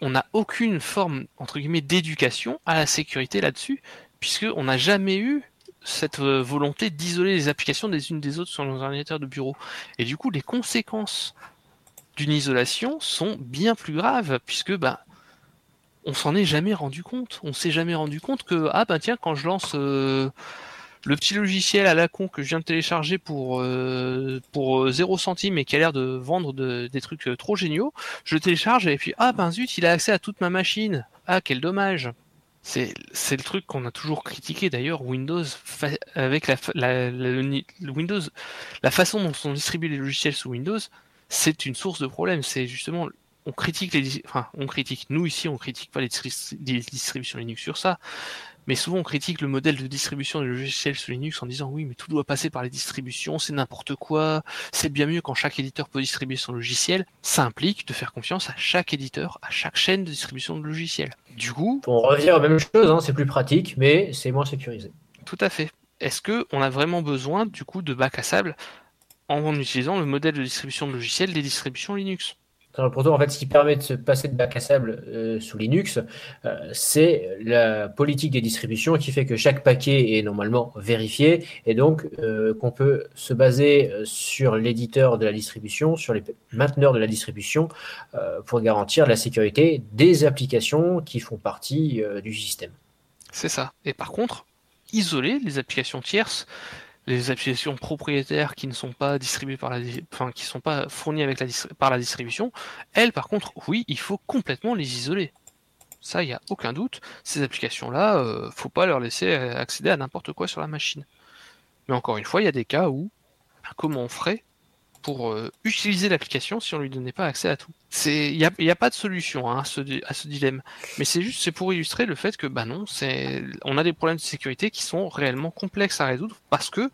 on n'a aucune forme entre guillemets d'éducation à la sécurité là-dessus, puisque on n'a jamais eu cette euh, volonté d'isoler les applications des unes des autres sur nos ordinateurs de bureau. Et du coup, les conséquences d'une isolation sont bien plus graves, puisque bah, on s'en est jamais rendu compte. On s'est jamais rendu compte que ah ben tiens quand je lance euh, le petit logiciel à la con que je viens de télécharger pour euh, pour euh, 0 centime et qui a l'air de vendre de- des trucs trop géniaux, je le télécharge et puis ah ben zut il a accès à toute ma machine. Ah quel dommage. C'est le truc qu'on a toujours critiqué d'ailleurs Windows avec la, la- Windows la façon dont sont distribués les logiciels sous Windows c'est une source de problème. C'est justement on critique les, enfin, on critique. Nous ici, on critique pas les, les distributions Linux sur ça, mais souvent on critique le modèle de distribution des logiciels sous Linux en disant oui, mais tout doit passer par les distributions, c'est n'importe quoi. C'est bien mieux quand chaque éditeur peut distribuer son logiciel. Ça implique de faire confiance à chaque éditeur, à chaque chaîne de distribution de logiciels. Du coup, On revient aux mêmes choses, hein, c'est plus pratique, mais c'est moins sécurisé. tout à fait. Est-ce que on a vraiment besoin du coup de bac à sable en utilisant le modèle de distribution de logiciels des distributions Linux? Alors, Pourtant, en fait, ce qui permet de se passer de bac à sable euh, sous Linux, euh, c'est la politique des distributions qui fait que chaque paquet est normalement vérifié et donc euh, qu'on peut se baser sur l'éditeur de la distribution, sur les mainteneurs de la distribution pour garantir la sécurité des applications qui font partie du système. C'est ça. Et par contre, isoler les applications tierces, les applications propriétaires qui ne sont pas distribuées par la, enfin qui sont pas fournies par la distribution, elles, par contre, oui, il faut complètement les isoler. Ça, il n'y a aucun doute. Ces applications-là, euh, faut pas leur laisser euh, accéder à n'importe quoi sur la machine. Mais encore une fois, il y a des cas où, ben, comment on ferait pour euh, utiliser l'application si on lui donnait pas accès à tout il n'y a, y a pas de solution hein, à, ce, dilemme. Mais c'est juste, c'est pour illustrer le fait que, bah non, on a des problèmes de sécurité qui sont réellement complexes à résoudre parce que,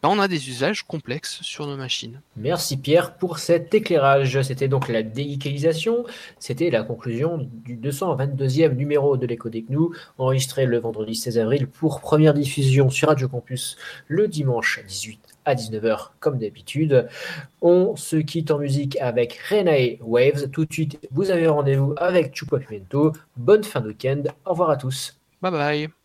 bah, on a des usages complexes sur nos machines. Merci Pierre pour cet éclairage. C'était donc la déicalisation. C'était la conclusion du 222e numéro de l'écho des GNU, enregistré le vendredi 16 avril pour première diffusion sur Radio Campus le dimanche 18 à 19h comme d'habitude. On se quitte en musique avec Renae Waves. Tout de suite, vous avez rendez-vous avec Chupa Pimento. Bonne fin de week-end. Au revoir à tous. Bye bye